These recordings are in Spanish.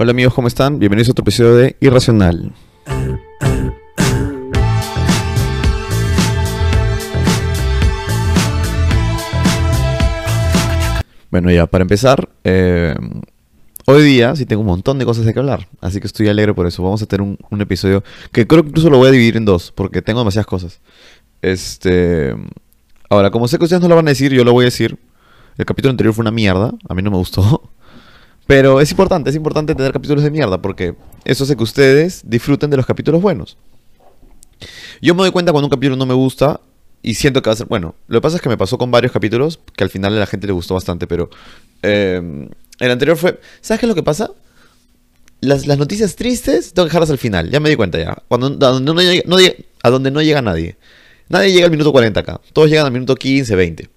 Hola amigos, ¿cómo están? Bienvenidos a otro episodio de Irracional. Bueno, ya, para empezar, eh, hoy día sí tengo un montón de cosas de que hablar, así que estoy alegre por eso. Vamos a tener un, episodio que creo que incluso lo voy a dividir en dos, porque tengo demasiadas cosas. Este. Ahora, como sé que ustedes no lo van a decir, yo lo voy a decir. El capítulo anterior fue una mierda, a mí no me gustó. Pero es importante, es importante tener capítulos de mierda, porque eso hace que ustedes disfruten de los capítulos buenos. Yo me doy cuenta cuando un capítulo no me gusta y siento que va a ser. Bueno, lo que pasa es que me pasó con varios capítulos que al final a la gente le gustó bastante, pero. eh, el anterior fue. ¿Sabes qué es lo que pasa? Las, las noticias tristes tengo que dejarlas al final, ya me di cuenta ya. Cuando, a, donde no llega, a donde no llega nadie. Nadie llega al minuto 40 acá. Todos llegan al minuto 15, 20.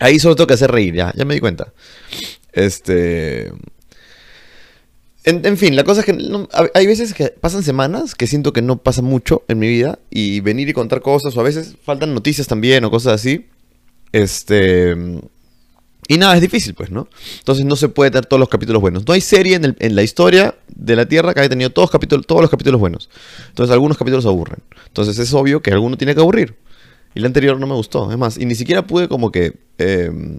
Ahí solo tengo que hacer reír, ya, ya me di cuenta. Este. En, fin, la cosa es que hay- veces que pasan semanas que siento que no pasa mucho en mi vida y venir y contar cosas o a veces faltan noticias también o cosas así. Este. Y nada, es difícil, pues, ¿no? Entonces no se puede tener todos los capítulos buenos. No hay serie en, la historia de la Tierra que haya tenido todos, capítulos, todos los capítulos buenos. Entonces algunos capítulos aburren. Entonces es obvio que alguno tiene que aburrir. Y el anterior no me gustó. Es más, y ni siquiera pude como que... eh,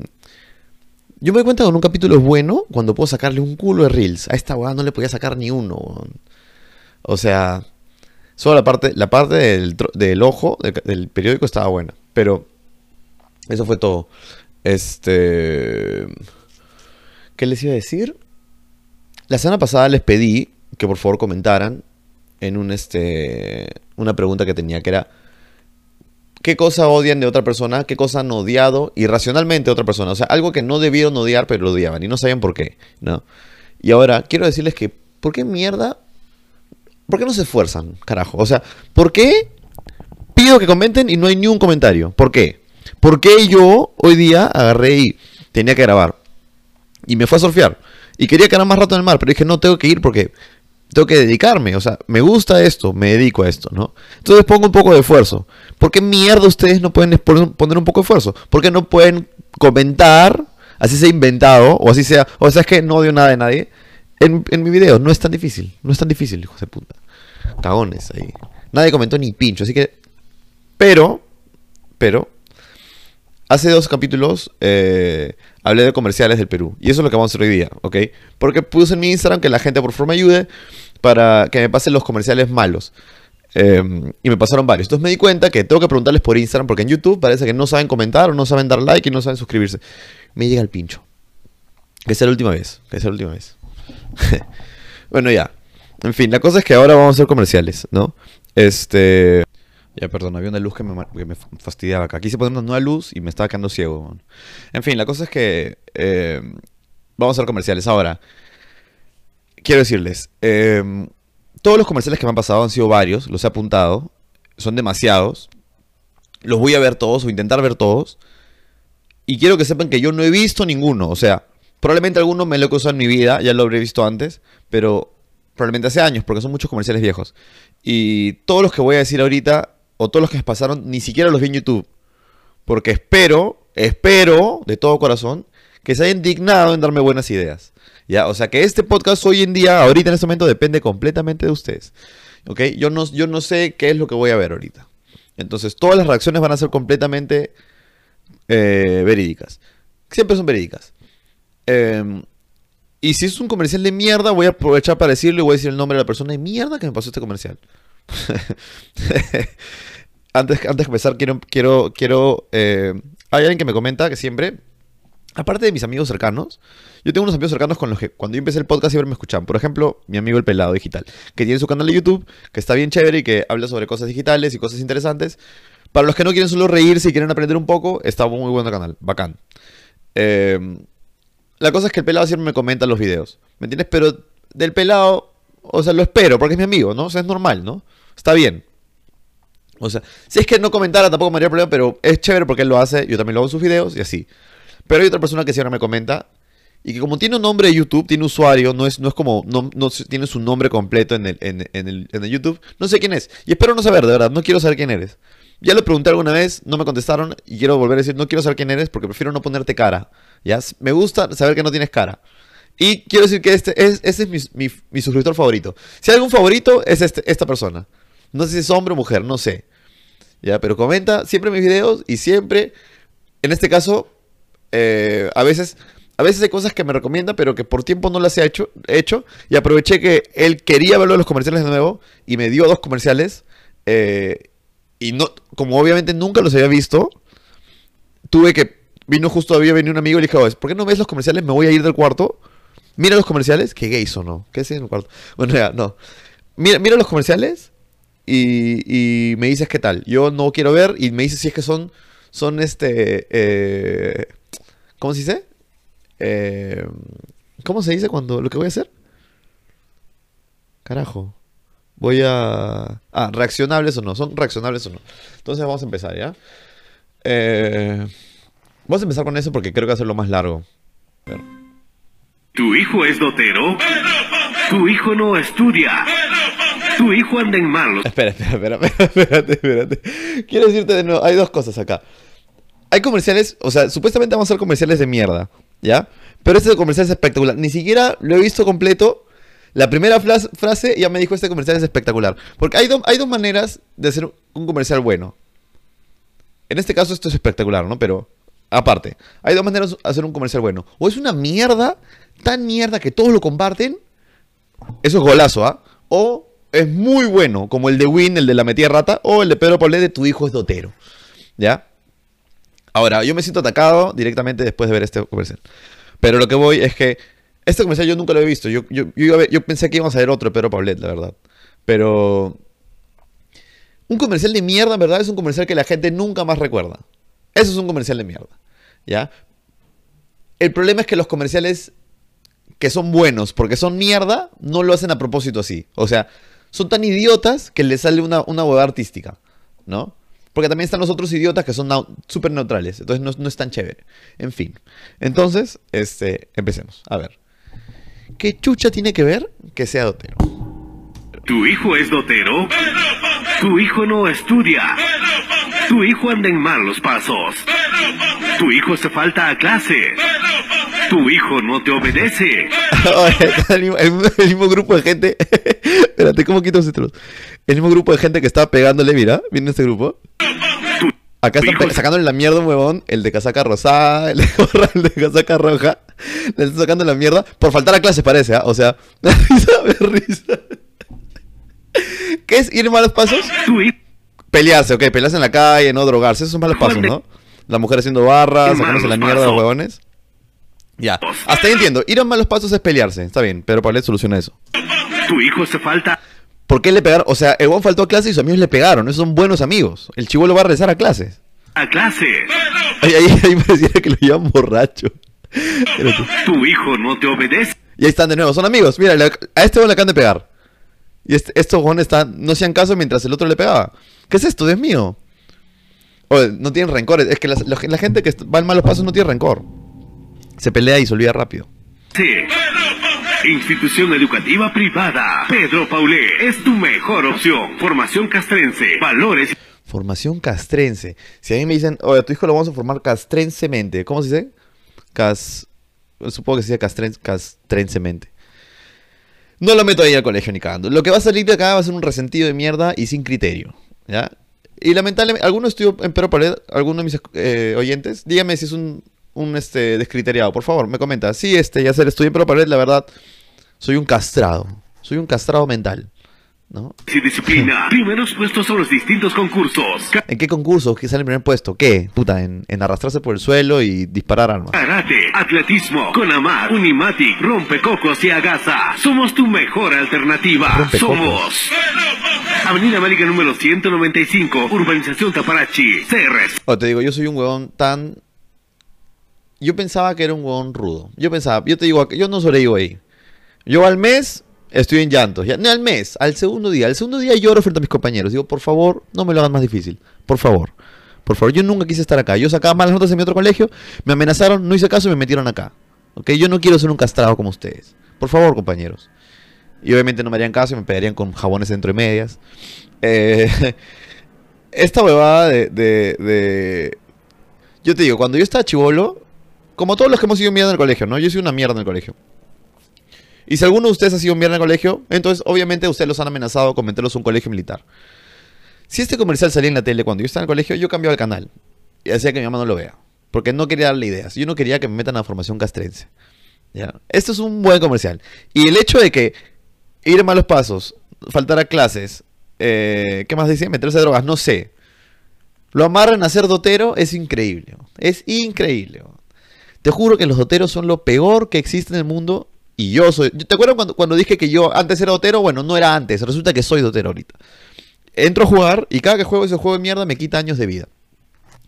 yo me doy cuenta que un capítulo es bueno cuando puedo sacarle un culo de reels. A esta weá no le podía sacar ni uno. O sea, solo la parte, la parte del, del ojo del, del periódico estaba buena. Pero eso fue todo. Este. ¿Qué les iba a decir? La semana pasada les pedí que por favor comentaran en un este. una pregunta que tenía que era. ¿Qué cosa odian de otra persona? ¿Qué cosa han odiado irracionalmente de otra persona? O sea, algo que no debieron odiar, pero lo odiaban y no sabían por qué, ¿no? Y ahora quiero decirles que, ¿por qué mierda? ¿Por qué no se esfuerzan, carajo? O sea, ¿por qué pido que comenten y no hay ni un comentario? ¿Por qué? ¿Por qué yo hoy día agarré y tenía que grabar? Y me fue a surfear. Y quería quedar más rato en el mar, pero dije, no, tengo que ir porque tengo que dedicarme. O sea, me gusta esto, me dedico a esto, ¿no? Entonces pongo un poco de esfuerzo. ¿Por qué mierda ustedes no pueden poner un poco de esfuerzo? ¿Por qué no pueden comentar, así sea inventado, o así sea, o sea, es que no odio nada de nadie, en, mi video? No es tan difícil, no es tan difícil, hijos de puta. Cagones ahí. Nadie comentó ni pincho, así que... Pero, pero, hace dos capítulos eh, hablé de comerciales del Perú. Y eso es lo que vamos a hacer hoy día, ¿ok? Porque puse en mi Instagram que la gente por favor me ayude para que me pasen los comerciales malos. Eh, y me pasaron varios. Entonces me di cuenta que tengo que preguntarles por Instagram porque en YouTube parece que no saben comentar o no saben dar like y no saben suscribirse. Me llega el pincho. Que sea la última vez. Que sea la última vez. bueno, ya. En fin, la cosa es que ahora vamos a hacer comerciales, ¿no? Este... Ya, perdón, había una luz que me, que me fa- fastidiaba acá. Quise poner una nueva luz y me estaba quedando ciego. En fin, la cosa es que eh, vamos a hacer comerciales. Ahora, quiero decirles, eh, todos los comerciales que me han pasado han sido varios, los he apuntado, son demasiados. Los voy a ver todos o intentar ver todos. Y quiero que sepan que yo no he visto ninguno. O sea, probablemente alguno me lo he usado en mi vida, ya lo habré visto antes, pero probablemente hace años, porque son muchos comerciales viejos. Y todos los que voy a decir ahorita, o todos los que pasaron, ni siquiera los vi en YouTube. Porque espero, espero, de todo corazón, que se hayan dignado en darme buenas ideas. ¿Ya? O sea, que este podcast hoy en día, ahorita en este momento, depende completamente de ustedes. ¿Ok? Yo no, yo no sé qué es lo que voy a ver ahorita. Entonces, todas las reacciones van a ser completamente eh, verídicas. Siempre son verídicas. Em, y si es un comercial de mierda, voy a aprovechar para decirlo y voy a decir el nombre de la persona de mierda que me pasó este comercial. antes, antes de empezar, quiero, quiero, quiero. eh, hay alguien que me comenta que siempre, aparte de mis amigos cercanos, yo tengo unos amigos cercanos con los que cuando yo empecé el podcast siempre me escuchan. Por ejemplo, mi amigo el Pelado Digital, que tiene su canal de YouTube, que está bien chévere y que habla sobre cosas digitales y cosas interesantes. Para los que no quieren solo reírse y quieren aprender un poco, está muy buen canal, bacán. Eh, la cosa es que el pelado siempre me comenta los videos. ¿Me entiendes? Pero del pelado, o sea, lo espero porque es mi amigo, ¿no? O sea, es normal, ¿no? Está bien. O sea, si es que no comentara tampoco me haría problema, pero es chévere porque él lo hace, yo también lo hago en sus videos y así. Pero hay otra persona que siempre me comenta y que como tiene un nombre de YouTube, tiene usuario, no es, no es como, no, no tiene su nombre completo en el, en, el, en el YouTube, no sé quién es. Y espero no saber, de verdad, no quiero saber quién eres. Ya lo pregunté alguna vez, no me contestaron y quiero volver a decir, no quiero saber quién eres porque prefiero no ponerte cara. ¿ya? Me gusta saber que no tienes cara. Y quiero decir que este es, es mi, mi- mi suscriptor favorito. Si hay algún favorito, es este- esta persona. No sé si es hombre o mujer, no sé. Ya, pero comenta siempre mis videos y siempre, en este caso, eh, a veces, a veces hay cosas que me recomienda, pero que por tiempo no las he hecho, hecho. Y aproveché que él quería verlo los comerciales de nuevo y me dio dos comerciales. eh, y no, como obviamente nunca los había visto, tuve que, vino justo, había venido un amigo y le dije, "Oye, ¿por qué no ves los comerciales? Me voy a ir del cuarto. Mira los comerciales, que gay o no, ¿qué hacen en el cuarto? Bueno, no. Mira, mira los comerciales y, y me dices qué tal. Yo no quiero ver y me dices si es que son, son este, eh, ¿cómo se dice? Eh, ¿Cómo se dice cuando lo que voy a hacer? Carajo. Voy a... Ah, reaccionables o no. ¿Son reaccionables o no? Entonces vamos a empezar, ¿ya? Eh, vamos a empezar con eso porque creo que va a ser lo más largo. ¿Tu hijo es dotero? ¿Tu hijo no estudia? ¿Tu hijo anda en malos? Espera, espera, espera, espérate, espérate. Quiero decirte de nuevo, hay dos cosas acá. Hay comerciales, o sea, supuestamente vamos a hacer comerciales de mierda, ¿ya? Pero este comercial es espectacular. Ni siquiera lo he visto completo. La primera frase ya me dijo este comercial es espectacular. Porque hay dos maneras de hacer un comercial bueno. En este caso esto es espectacular, ¿no? Pero aparte, hay dos maneras de hacer un comercial bueno. O es una mierda, tan mierda que todos lo comparten. Eso es golazo, ¿ah? O es muy bueno, como el de Win, el de la metida rata, o el de Pedro de tu hijo es dotero. ¿Ya? Ahora, yo me siento atacado directamente después de ver este comercial. Pero lo que voy es que este comercial yo nunca lo he visto. Yo, yo, yo pensé que íbamos a ver otro de Pedro Paulet, la verdad. Pero un comercial de mierda, en verdad, es un comercial que la gente nunca más recuerda. Eso es un comercial de mierda. ¿Ya? El problema es que los comerciales que son buenos porque son mierda, no lo hacen a propósito así. O sea, son tan idiotas que les sale una, una artística, ¿no? Porque también están los otros idiotas que son súper neutrales. Entonces no, no es tan chévere. En fin. Entonces, este, empecemos. A ver. ¿Qué chucha tiene que ver que sea dotero? ¿Tu hijo es dotero? ¿Tu hijo no estudia? ¿Tu hijo anda en malos pasos? ¿Tu hijo se falta a clase? ¿Tu hijo no te obedece? El, mismo, el mismo- el mismo grupo de gente. Espérate, ¿cómo quito los títulos? El mismo grupo de gente que estaba pegándole, mira. Miren este grupo. ¿Tu, Acá están sacándole la mierda un huevón, el de casaca rosada, el de gorra, el de casaca roja. Le están sacando la mierda por faltar a clases, parece, ¿ah? O sea, me risa, me risa. ¿Qué es ir malos pasos? Pelearse, ok, pelearse en la calle, no drogarse, esos son malos pasos, ¿no? La mujer haciendo barras, sacándose la mierda pasos. huevones. Ya, hasta ahí entiendo. Ir a malos pasos es pelearse, está bien, pero Pablet soluciona eso. tu hijo se falta ¿Por qué le pegaron? O sea, el huevón faltó a clase y sus amigos le pegaron, esos son buenos amigos. El chivolo va a regresar a clases. a clase. Ahí, ahí, ahí pareciera que lo llevan borracho. Tu hijo no te obedece. Y ahí están de nuevo, son amigos. Mira, a este huevón le acaban de pegar. Y este, estos huevones están, no hacían caso mientras el otro le pegaba. ¿Qué es esto, Dios mío? Oye, no tienen rencores. Es que la, la gente que va en malos pasos no tiene rencor. Se pelea y se olvida rápido. Sí. Institución educativa privada. Pedro Paulé es tu mejor opción. Formación castrense. Valores Formación castrense. Si a mí me dicen, oye, a tu hijo lo vamos a formar castrensemente. ¿Cómo se dice? Cas... Supongo que se dice castren... castrensemente. No lo meto ahí al colegio ni cagando. Lo que va a salir de acá va a ser un resentido de mierda y sin criterio. ¿Ya? Y lamentablemente, alguno estudió en Pedro Pared, alguno de mis eh, oyentes, dígame si es un, un este, descriteriado, por favor, me comenta. Sí, este, ya sé, estudié en Pedro Pared, la verdad, soy un castrado. Soy un castrado mental. ¿No? y disciplina. Primeros puestos a los distintos concursos. ¿En qué concurso que sale en primer puesto? ¿Qué? Puta, en, en arrastrarse por el suelo y disparar armas. Karate, atletismo, Conamar, Unimatic, Rompecocos y Agaza. Somos tu mejor alternativa. Somos Avenida América número 195, Urbanización Taparachi, CRS. O te digo, yo soy un huevón tan... Yo pensaba que era un huevón rudo. Yo pensaba, yo te digo, yo no sobrevivo ahí. Yo al mes estoy en llantos. Ya, no al mes, al segundo día. Al segundo día lloro frente a mis compañeros. Digo, por favor, no me lo hagan más difícil. Por favor. Por favor, yo nunca quise estar acá. Yo sacaba malas notas en mi otro colegio, me amenazaron, no hice caso y me metieron acá. ¿Ok? Yo no quiero ser un castrado como ustedes. Por favor, compañeros. Y obviamente no me harían caso y me pegarían con jabones dentro de medias. Eh, esta huevada de, de, de- Yo te digo, cuando yo estaba chivolo, como todos los que hemos sido mierda en el colegio, ¿no? Yo soy una mierda en el colegio. Y si alguno de ustedes ha sido mierda en el colegio, entonces obviamente ustedes los han amenazado con meterlos a un colegio militar. Si este comercial salía en la tele cuando yo estaba en el colegio, yo cambiaba el canal. Y hacía que mi mamá no lo vea. Porque no quería darle ideas. Yo no quería que me metan a formación castrense. ¿Ya? Esto es un buen comercial. Y el hecho de que ir a malos pasos, faltar a clases, eh, ¿qué más dice? Meterse a drogas, no sé. Lo amarran a ser dotero, es increíble. Es increíble. Te juro que los doteros son lo peor que existe en el mundo. Y yo soy. ¿Te acuerdas cuando, cuando dije que yo antes era dotero? Bueno, no era antes. Resulta que soy dotero ahorita. Entro a jugar y cada que juego ese juego de mierda me quita años de vida.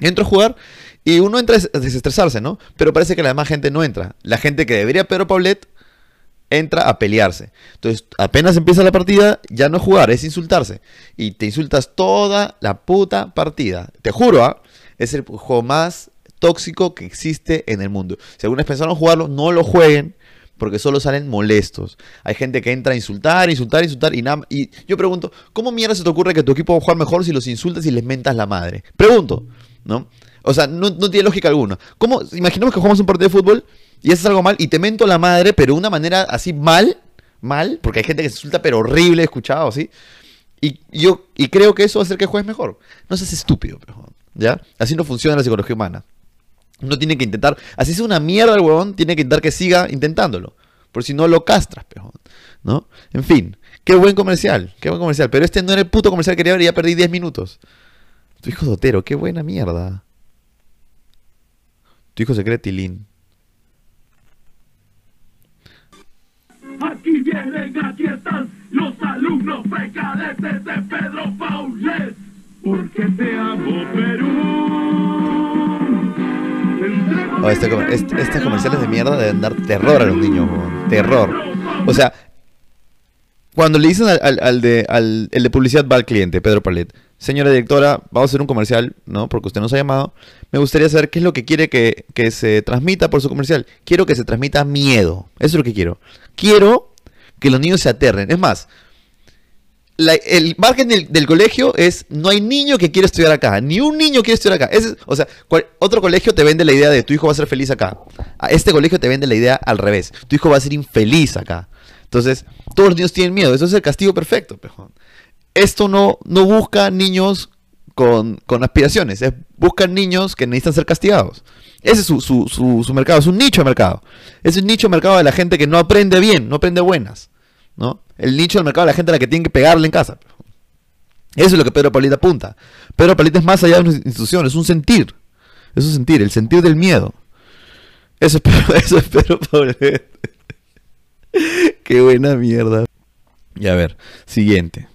Entro a jugar y uno entra a desestresarse, ¿no? Pero parece que la demás gente no entra. La gente que debería Pedro Paulet entra a pelearse. Entonces, apenas empieza la partida, ya no es jugar, es insultarse. Y te insultas toda la puta partida. Te juro, ¿ah? Es el juego más tóxico que existe en el mundo. Si algunos pensaron jugarlo, no lo jueguen. Porque solo salen molestos. Hay gente que entra a insultar, insultar, insultar y nada. Y yo pregunto, ¿cómo mierda se te ocurre que tu equipo va a jugar mejor si los insultas y les mentas la madre? Pregunto, ¿no? O sea, no, tiene lógica alguna. ¿Cómo? Imaginemos que jugamos un partido de fútbol y haces algo mal y te mento la madre, pero de una manera así mal, mal, porque hay gente que se insulta pero horrible, escuchado, ¿sí? Y yo y creo que eso va a hacer que juegues mejor. No seas estúpido, ¿ya? Así no funciona la psicología humana. Uno tiene que intentar, así es una mierda el huevón, tiene que intentar que siga intentándolo. Por si no lo castras, pejón. ¿No? En fin, qué buen comercial, qué buen comercial. Pero este no era el puto comercial que quería ver y ya perdí 10 minutos. Tu hijo dotero, qué buena mierda. Tu hijo se cree tilín. Aquí vienen, aquí están los alumnos pecadetes de Pedro Paulet. Porque te amo, Perú. Oh, este, este, estos comerciales de mierda deben dar terror a los niños, terror. O sea, cuando le dicen al, de, al el de publicidad va al cliente, Pedro Palet, señora directora, vamos a hacer un comercial, ¿no? Porque usted nos ha llamado. Me gustaría saber qué es lo que quiere que, que se transmita por su comercial. Quiero que se transmita miedo. Eso es lo que quiero. Quiero que los niños se aterren. Es más, el margen del, colegio es no hay niño que quiera estudiar acá, ni un niño quiere estudiar acá. o sea, otro colegio te vende la idea de tu hijo va a ser feliz acá. A este colegio te vende la idea al revés. Tu hijo va a ser infeliz acá. Entonces, todos los niños tienen miedo. Eso es el castigo perfecto. Esto no, no busca niños con, aspiraciones. Es, buscan niños que necesitan ser castigados. Ese es su, su mercado. Es un nicho de mercado. Es un nicho de mercado de la gente que no aprende bien, no aprende buenas. ¿no? El nicho del mercado la gente a la que tienen que pegarle en casa. Eso es lo que Pedro Paulita apunta. Pedro Paulita es más allá de una institución, es un sentir. Es un sentir, el sentir del miedo. Eso es Pedro, eso es Pedro. Qué buena mierda. Y a ver, siguiente.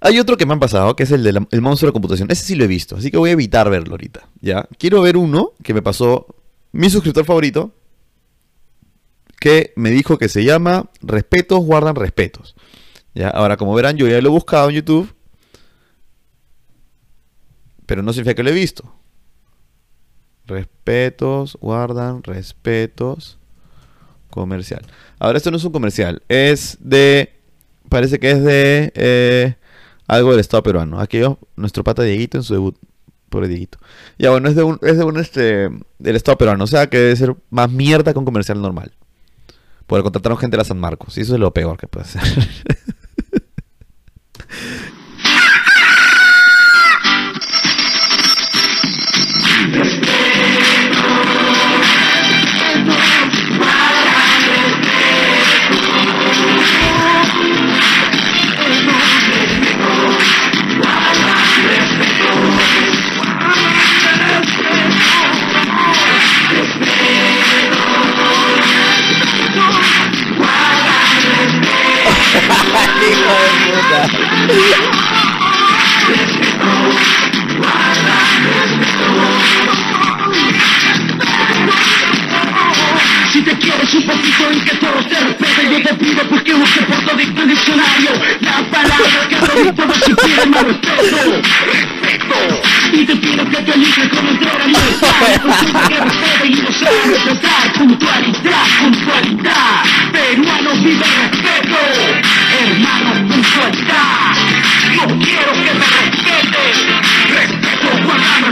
Hay otro que me han pasado, que es el del monstruo de computación. Ese sí lo he visto, así que voy a evitar verlo ahorita. ¿ya? Quiero ver uno que me pasó mi suscriptor favorito, que me dijo que se llama Respetos guardan respetos. ¿Ya? Ahora, como verán, yo ya lo he buscado en YouTube, pero no significa que lo he visto. Respetos guardan respetos comercial. Ahora, esto no es un comercial, es de. Parece que es de eh, algo del Estado peruano. Aquí nuestro pata Dieguito en su debut. Pobre Dieguito. Ya bueno, es de un, es de un este, del Estado peruano. O sea que debe ser más mierda que un comercial normal. Porque contrataron gente de la San Marcos. Y eso es lo peor que puede ser. Te quieres un poquito en que todo se respete, yo te pido pues que busques por todo el diccionario la palabra que todo si quieres más respeto. Respeto. Y te pido que te eliges como entrar al estado, que respete y no sabe respetar. Puntualidad, puntualidad. Peruanos vive respeto. Hermanos, puntualidad. Yo quiero que me respetes. Respeto, guarda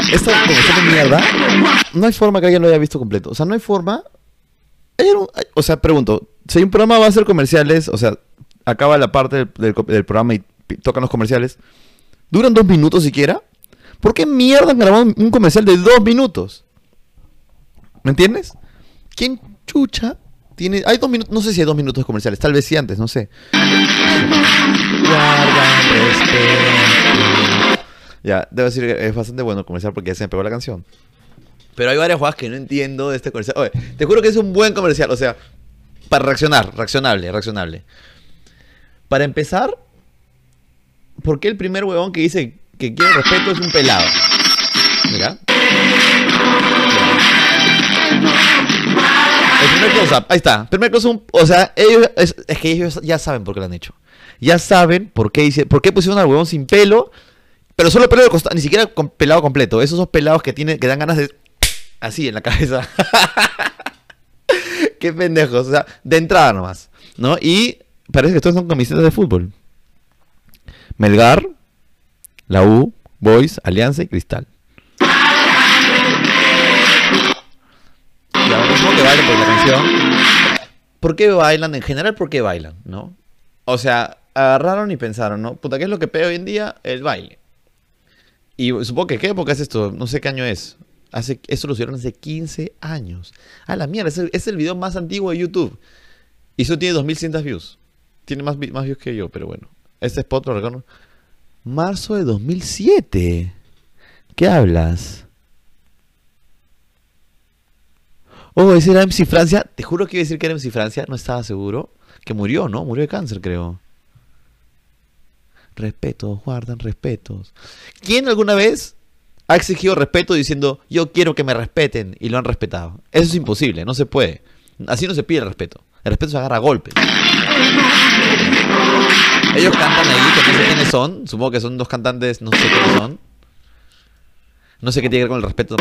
Esta conversación de mierda, no hay forma que alguien lo haya visto completo. O sea, no hay forma. O sea, pregunto, si un programa va a ser comerciales, o sea, acaba la parte del, programa y tocan los comerciales, duran dos minutos siquiera. ¿Por qué mierda han grabado un- un comercial de dos minutos? ¿Me entiendes? ¿Quién chucha tiene... Hay dos minutos, no sé si hay dos minutos de comerciales, tal vez sí antes, no sé. Guarda respeto. Ya, debo decir que es bastante bueno el comercial porque ya se me pegó la canción. Pero hay varias jugadas que no entiendo de este comercial. Te juro que es un buen comercial. O sea, para reaccionar, reaccionable, reaccionable. Para empezar, ¿por qué el primer huevón que dice que quiere respeto es un pelado? Mira. El primer close-up, ahí está. Primer close-up, o sea, ellos, es, es que ellos ya saben por qué lo han hecho. Ya saben por qué, hice, por qué pusieron al huevón sin pelo, pero solo pelo de costado, ni siquiera con pelado completo. Esos son pelados que, tiene, que dan ganas de... Así en la cabeza. qué pendejos, o sea, de entrada nomás. ¿No? Y parece que estos son camisetas de fútbol. Melgar, la U, Boys, Alianza y Cristal. Y ahora mismo que bailan por la canción. ¿Por qué bailan? En general, ¿por qué bailan? ¿No? O sea, agarraron y pensaron, ¿no? Puta, ¿qué es lo que pega hoy en día? El baile. Y supongo que, ¿qué época es esto? No sé qué año es. Hace, eso lo hicieron hace 15 años. A la mierda, es el, es el video más antiguo de YouTube. Y eso tiene 2100 views. Tiene más, más views que yo, pero bueno. Este spot lo reconozco. Marzo de 2007. ¿Qué hablas? Oh, ese era MC Francia. Te juro que iba a decir que era MC Francia. No estaba seguro. Que murió, ¿no? Murió de cáncer, creo. Respetos, guardan respetos. ¿Quién alguna vez ha exigido respeto diciendo yo quiero que me respeten y lo han respetado? Eso es imposible, no se puede. Así no se pide el respeto. El respeto se agarra a golpes. Ellos cantan ahí, que no sé quiénes son. Supongo que son dos cantantes, no sé quiénes son. No sé qué tiene que ver con el respeto.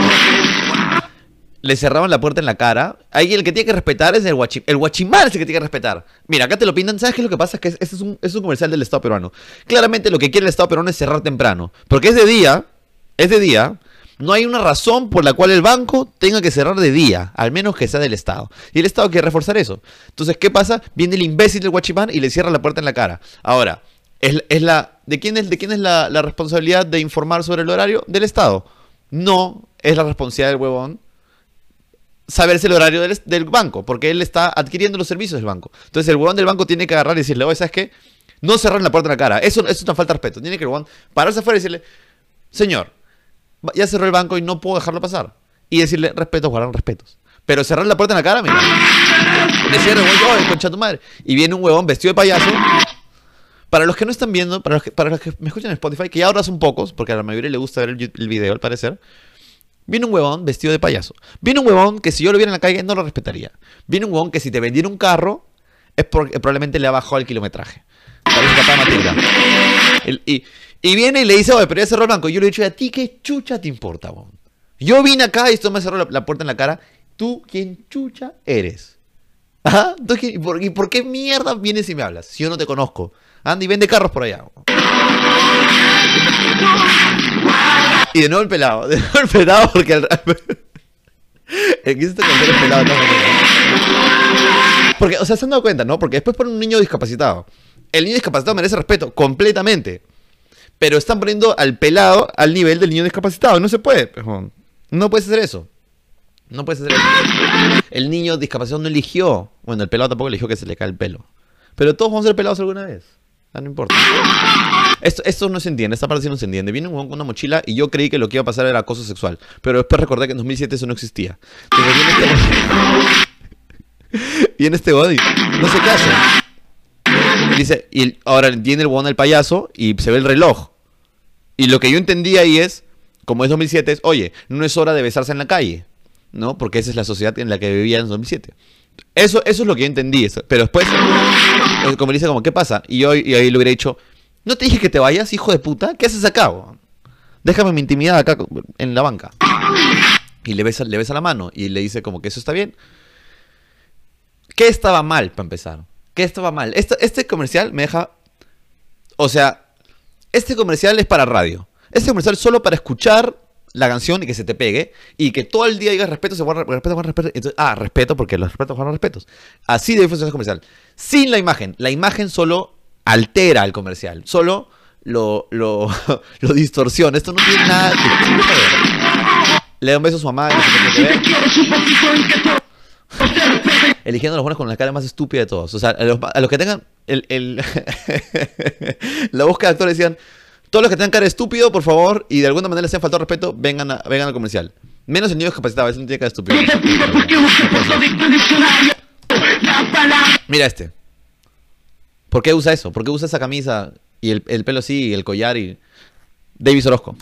Le cerraban la puerta en la cara. Ahí el que tiene que respetar es el guachimán. El guachimán es el que tiene que respetar. Mira, acá te lo pintan. ¿Sabes qué es lo que pasa? Es que este es un, es un comercial del Estado peruano. Claramente lo que quiere el Estado peruano es cerrar temprano. Porque es de día. Es de día. No hay una razón por la cual el banco tenga que cerrar de día, al menos que sea del Estado. Y el Estado quiere reforzar eso. Entonces, ¿qué pasa? Viene el imbécil del guachimán y le cierra la puerta en la cara. Ahora, es, es la, ¿de quién es, de quién es la, la responsabilidad de informar sobre el horario? Del Estado. No es la responsabilidad del huevón saberse el horario del, del banco, porque él está adquiriendo los servicios del banco. Entonces el huevón del banco tiene que agarrar y decirle, oye, ¿sabes qué? No cerrar la puerta en la cara. Eso, eso es una falta de respeto. Tiene que el huevón pararse afuera y decirle, señor, ya cerró el banco y no puedo dejarlo pasar. Y decirle, respetos, guardan respetos. Pero cerrar la puerta en la cara, mira. Le cierra el huevón, "Oye, concha tu madre. Y viene un huevón vestido de payaso. Para los que no están viendo, para los que, para los que me escuchan en Spotify, que ya ahora son pocos, porque a la mayoría le gusta ver el video, al parecer. Viene un huevón vestido de payaso. Viene un huevón que si yo lo viera en la calle no lo respetaría. Viene un huevón que si te vendiera un carro es porque probablemente le ha bajado el kilometraje. El- y, y viene y le dice, oye, pero ya cerró el banco. Yo le he dicho, ¿a ti qué chucha te importa, huevón? Yo vine acá y esto me cerró la, la puerta en la cara. ¿Tú quién chucha eres? Ajá, ¿Tú quién- y, por, qué mierda vienes y me hablas? Si yo no te conozco. Anda y vende carros por allá. Y de nuevo el pelado. De nuevo el pelado porque el, el pelado. también. Porque, o sea, se han dado cuenta, ¿no? Porque después ponen un niño discapacitado. El niño discapacitado merece respeto, completamente. Pero están poniendo al pelado al nivel del niño discapacitado. No se puede. No puedes hacer eso. No puedes hacer eso. El niño discapacitado no eligió. Bueno, el pelado tampoco eligió que se le cae el pelo. Pero todos vamos a ser pelados alguna vez. Ah, no importa. Esto, esto no se entiende, esta parte no se entiende. Viene un huevón con una mochila y yo creí que lo que iba a pasar era acoso sexual. Pero después recordé que en 2007 eso no existía. Entonces viene este Viene este body. No sé qué hace. Y dice, y ahora entiende el huevón al payaso y se ve el reloj. Y lo que yo entendí ahí es, como es 2007, es, oye, no es hora de besarse en la calle. ¿No? Porque esa es la sociedad en la que vivía en 2007. Eso, eso es lo que yo entendí. eso. Pero después, eh, como dice, como, ¿qué pasa? Y yo y ahí le hubiera dicho, ¿no te dije que te vayas, hijo de puta? ¿Qué haces acá? weón? Déjame mi intimidad acá en la banca. Y le besa, le besa la mano y le dice como que eso está bien. ¿Qué estaba mal, para empezar? ¿Qué estaba mal? Este, este comercial me deja... O sea, este comercial es para radio. Este comercial es solo para escuchar la canción y que se te pegue. Y que todo el día digas respeto, se guarda, respeto, respeto. Ah, respeto porque los respetos guardan respetos. Así debe funcionar el comercial. Sin la imagen. La imagen solo altera el comercial. Solo lo, lo, distorsiona. Esto no tiene nada que. Le da un beso a su mamá. y que que eligiendo a los buenos con la cara más estúpida de todos. O sea, a los, que tengan el, el- la búsqueda de actores decían, todos los que tengan cara de estúpido, por favor, y de alguna manera les haya faltado respeto, vengan, a- vengan al comercial. Menos el niño discapacitado, ese no tiene cara de estúpido. Mira este. ¿Por qué usa eso? ¿Por qué usa esa camisa y el, el pelo así y el collar y... Davis Orozco.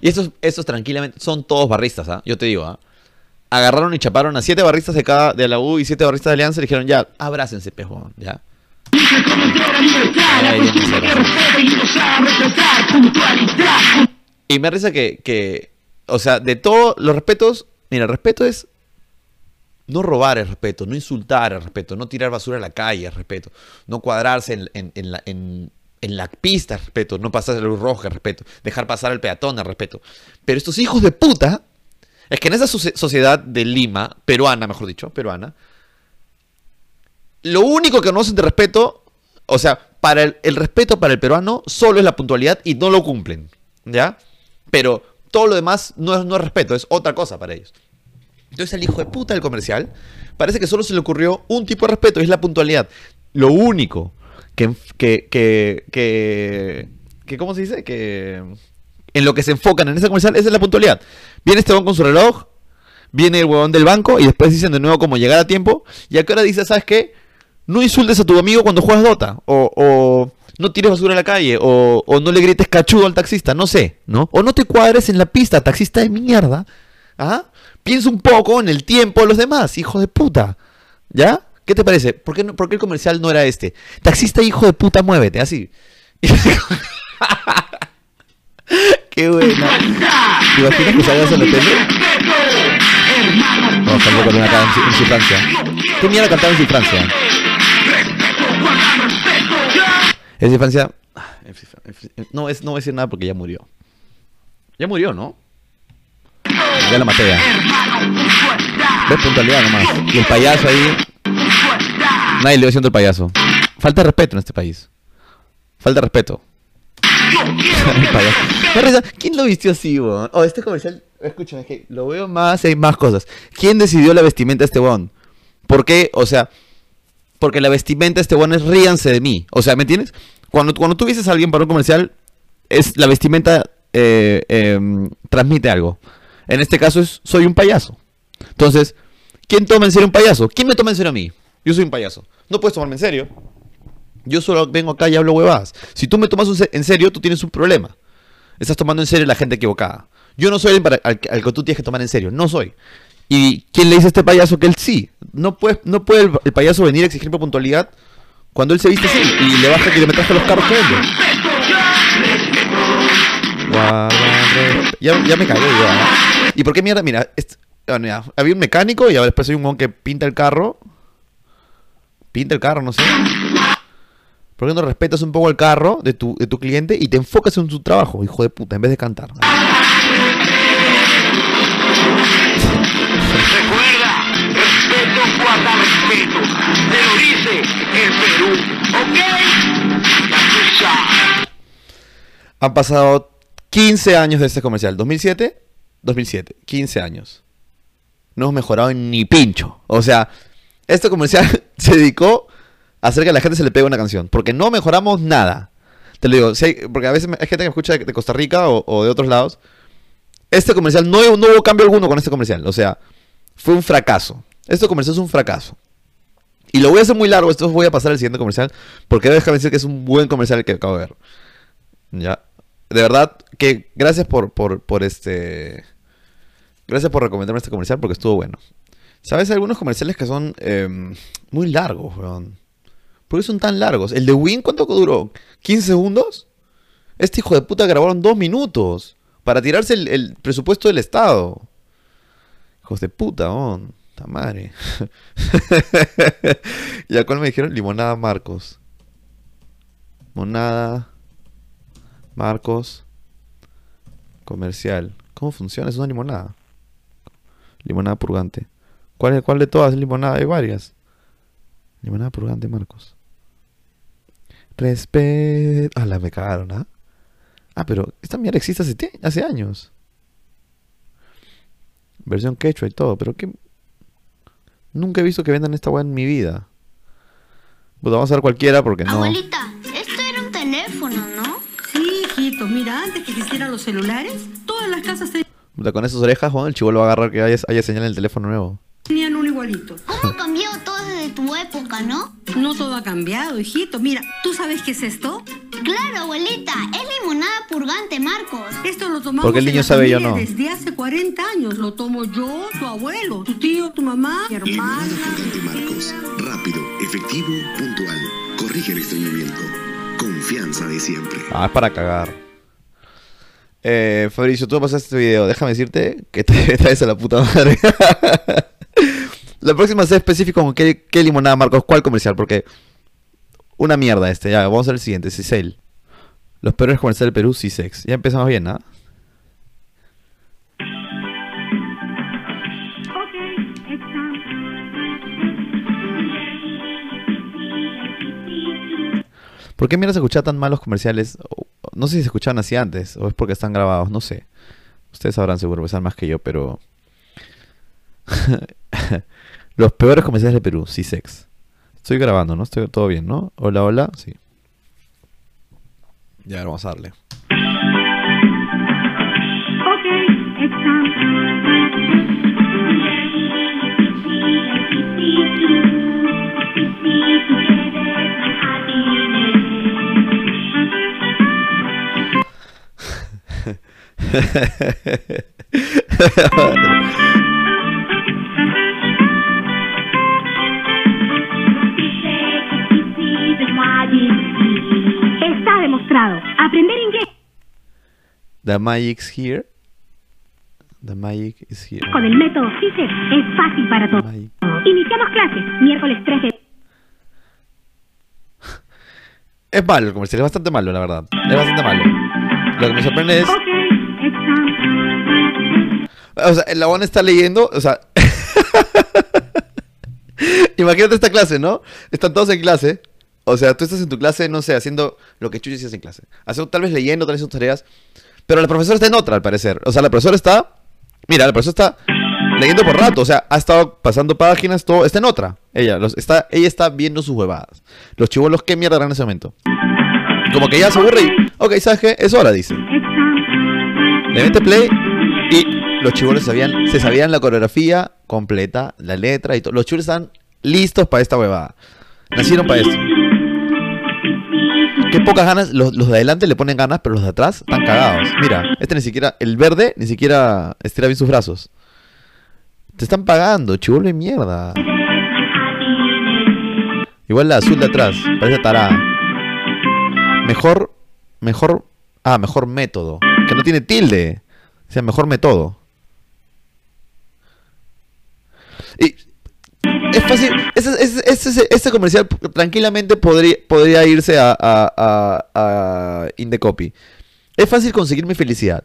Y estos, estos tranquilamente son todos barristas, ¿ah? Yo te digo, ¿ah? Agarraron y chaparon a siete barristas de cada de la U y siete barristas de Alianza y dijeron, ya, abrácense, pejón, ya. Y me risa que, que, o sea, de todos los respetos, mira, el respeto es no robar el respeto, no insultar el respeto, no tirar basura a la calle el respeto, no cuadrarse en, en- en la, pista el respeto, no pasar la luz roja el respeto, dejar pasar al peatón el respeto. Pero estos hijos de puta, es que en esa socie- sociedad de Lima, peruana, mejor dicho, peruana, lo único que conocen de respeto, o sea, para el, respeto para el peruano solo es la puntualidad y no lo cumplen, ¿ya? Pero todo lo demás no es, no es respeto, es otra cosa para ellos. Entonces al hijo de puta del comercial parece que solo se le ocurrió un tipo de respeto y es la puntualidad. Lo único que, que, que, que, ¿cómo se dice? Que en lo que se enfocan en ese comercial es en la puntualidad. Viene este con su reloj, viene el huevón del banco y después dicen de nuevo cómo llegar a tiempo y a qué hora dice, ¿sabes qué? No insultes a tu amigo cuando juegas Dota o, o no tires basura a la calle o, no le grites cachudo al taxista, no sé, ¿no? O no te cuadres en la pista, taxista de mierda. ¿Ah? Piensa un poco en el tiempo de los demás, hijo de puta. ¿Ya? ¿Qué te parece? ¿Por qué, el comercial no era este? Taxista, hijo de puta, muévete, así. qué buena. ¿Te imaginas que salgas en la tele? No, tampoco una cara en, en su Francia. ¿Qué mierda cantaba en su Francia? Francia. ah, su- No, es, no voy a decir nada porque ya murió. Ya murió, ¿no? Ya la maté ya. Ves puntualidad nomás. Y el payaso ahí. Nadie le va haciendo el payaso. Falta respeto en este país. Falta respeto. Da risa, ¿Quién lo vistió así, weón? Oh, este comercial, escúchame, es que lo veo más y hay más cosas. ¿Quién decidió la vestimenta de este weón? ¿Por qué? O sea, porque la vestimenta de este weón es ríanse de mí. O sea, ¿me entiendes? Cuando, cuando tú dices a alguien para un comercial, es la vestimenta eh, em, transmite algo. En este caso es soy un payaso. Entonces, ¿quién toma en serio un payaso? ¿Quién me toma en serio a mí? Yo soy un payaso. No puedes tomarme en serio. Yo solo vengo acá y hablo huevadas. Si tú me tomas en serio, tú tienes un problema. Estás tomando en serio a la gente equivocada. Yo no soy el al, al que tú tienes que tomar en serio. No soy. ¿Y quién le dice a este payaso que él sí? No puede, no puede el, payaso venir a exigir puntualidad cuando él se viste así y le baja kilometraje a los carros. Guarda respeto. Ya, ya me cagué ya. ¿eh? ¿Y por qué mierda? Mira, bueno, ya, había un mecánico y ahora después hay un mon que pinta el carro. Pinta el carro, no sé. ¿Por qué no respetas un poco el carro de tu, de tu cliente y te enfocas en tu trabajo, hijo de puta, en vez de cantar? Han pasado 15 años de este comercial. ¿2007? 2007. 15 años. No hemos mejorado ni pincho. O sea, este comercial se dedicó a hacer que a la gente se le pegue una canción. Porque no mejoramos nada. Te lo digo, si hay- porque a veces hay gente que escucha de Costa Rica o, o de otros lados. Este comercial, no, no hubo cambio alguno con este comercial. O sea, fue un fracaso. Este comercial es un fracaso. Y lo voy a hacer muy largo, esto voy a pasar al siguiente comercial. Porque déjame decir que es un buen comercial el que acabo de ver. Ya. De verdad, que gracias por, por, este. Gracias por recomendarme este comercial porque estuvo bueno. ¿Sabes? Algunos comerciales que son em, muy largos, weón. ¿Por qué son tan largos? ¿El de Win cuánto duró? ¿15 segundos? Este hijo de puta grabaron dos minutos para tirarse el, presupuesto del Estado. Hijos de puta, weón. Ta madre. ¿Y a cuál me dijeron? Limonada Marcos. Monada. Marcos. Comercial. ¿Cómo funciona? Es una limonada. Limonada purgante. ¿Cuál, cuál de todas es limonada? Hay varias. Limonada purgante, Marcos. Respeto. Ah, la me cagaron, ¿ah? Ah, pero esta mierda existe hace, años. Versión quechua y todo, pero qué. Nunca he visto que vendan esta weá en mi vida. Puta, vamos a ver cualquiera porque no. Abuelita, que existieran los celulares, todas las casas Puta, con esas orejas, Juan, el chivo lo va a agarrar que haya, haya señal en el teléfono nuevo. tenían uno igualito. ¿Cómo ha cambiado todo desde tu época, no? No todo ha cambiado, hijito. Mira, ¿tú sabes qué es esto? Claro, abuelita, es limonada purgante, Marcos. Esto lo tomamos Porque el en niño la sabe, yo familia no. Desde hace 40 años. Lo tomo yo, tu abuelo, tu tío, tu mamá, mi hermana. Limonada Purgante Marcos. Rápido, efectivo, puntual. Corrige el estreñimiento. Confianza de siempre. Ah, es para cagar. Eh, Fabricio, tú pasaste este video. Déjame decirte que te traes a la puta madre. la próxima sea específico con qué, qué limonada, Marcos. ¿Cuál comercial? Porque una mierda este. Ya, vamos a ver el siguiente. Cicel. Los peores comerciales del Perú, Cisex. Ya empezamos bien, ¿ah? ¿Por qué mierda se escuchan tan malos comerciales? No sé si se escuchaban así antes o es porque están grabados, no sé. Ustedes sabrán seguro, saben más que yo, pero... Los peores comerciales de Perú, C-Sex. Estoy grabando, ¿no? Estoy todo bien, ¿no? Hola, hola, sí. Ya, vamos a darle. Está demostrado. Aprender inglés The magic's here. The magic is here. con el método CICER es fácil para todos. Iniciamos clases miércoles 13. Es malo el comercial, es bastante malo, la verdad. Es bastante malo. Lo que me sorprende es... O sea, el abón está leyendo, o sea... Imagínate esta clase, ¿no? Están todos en clase. O sea, tú estás en tu clase, no sé, haciendo lo que Chuchi hacías en clase. Haciendo, tal vez leyendo, tal vez sus tareas. Pero la profesora está en otra, al parecer. O sea, la profesora está... Mira, la profesora está leyendo por rato. O sea, ha estado pasando páginas, todo. Está en otra. Ella, está, ella está viendo sus huevadas. Los chivolos, ¿qué mierda harán en ese momento? Como que ya se aburre y... Ok, ¿sabes qué? Es hora, dice. Le mete play y los chibolos sabían, se sabían la coreografía completa, la letra y todo. Los chibolos están listos para esta huevada. Nacieron para esto. Qué pocas ganas, los, los de adelante le ponen ganas, pero los de atrás están cagados. Mira, este ni siquiera, el verde ni siquiera estira bien sus brazos. Te están pagando, chivolo de mierda. Igual la azul de atrás, parece tarada. Mejor, mejor, ah, mejor método. Que no tiene tilde. O sea, mejor método. Es fácil. Ese, comercial tranquilamente podría, irse a, a, Indecopy. Es fácil conseguir mi felicidad.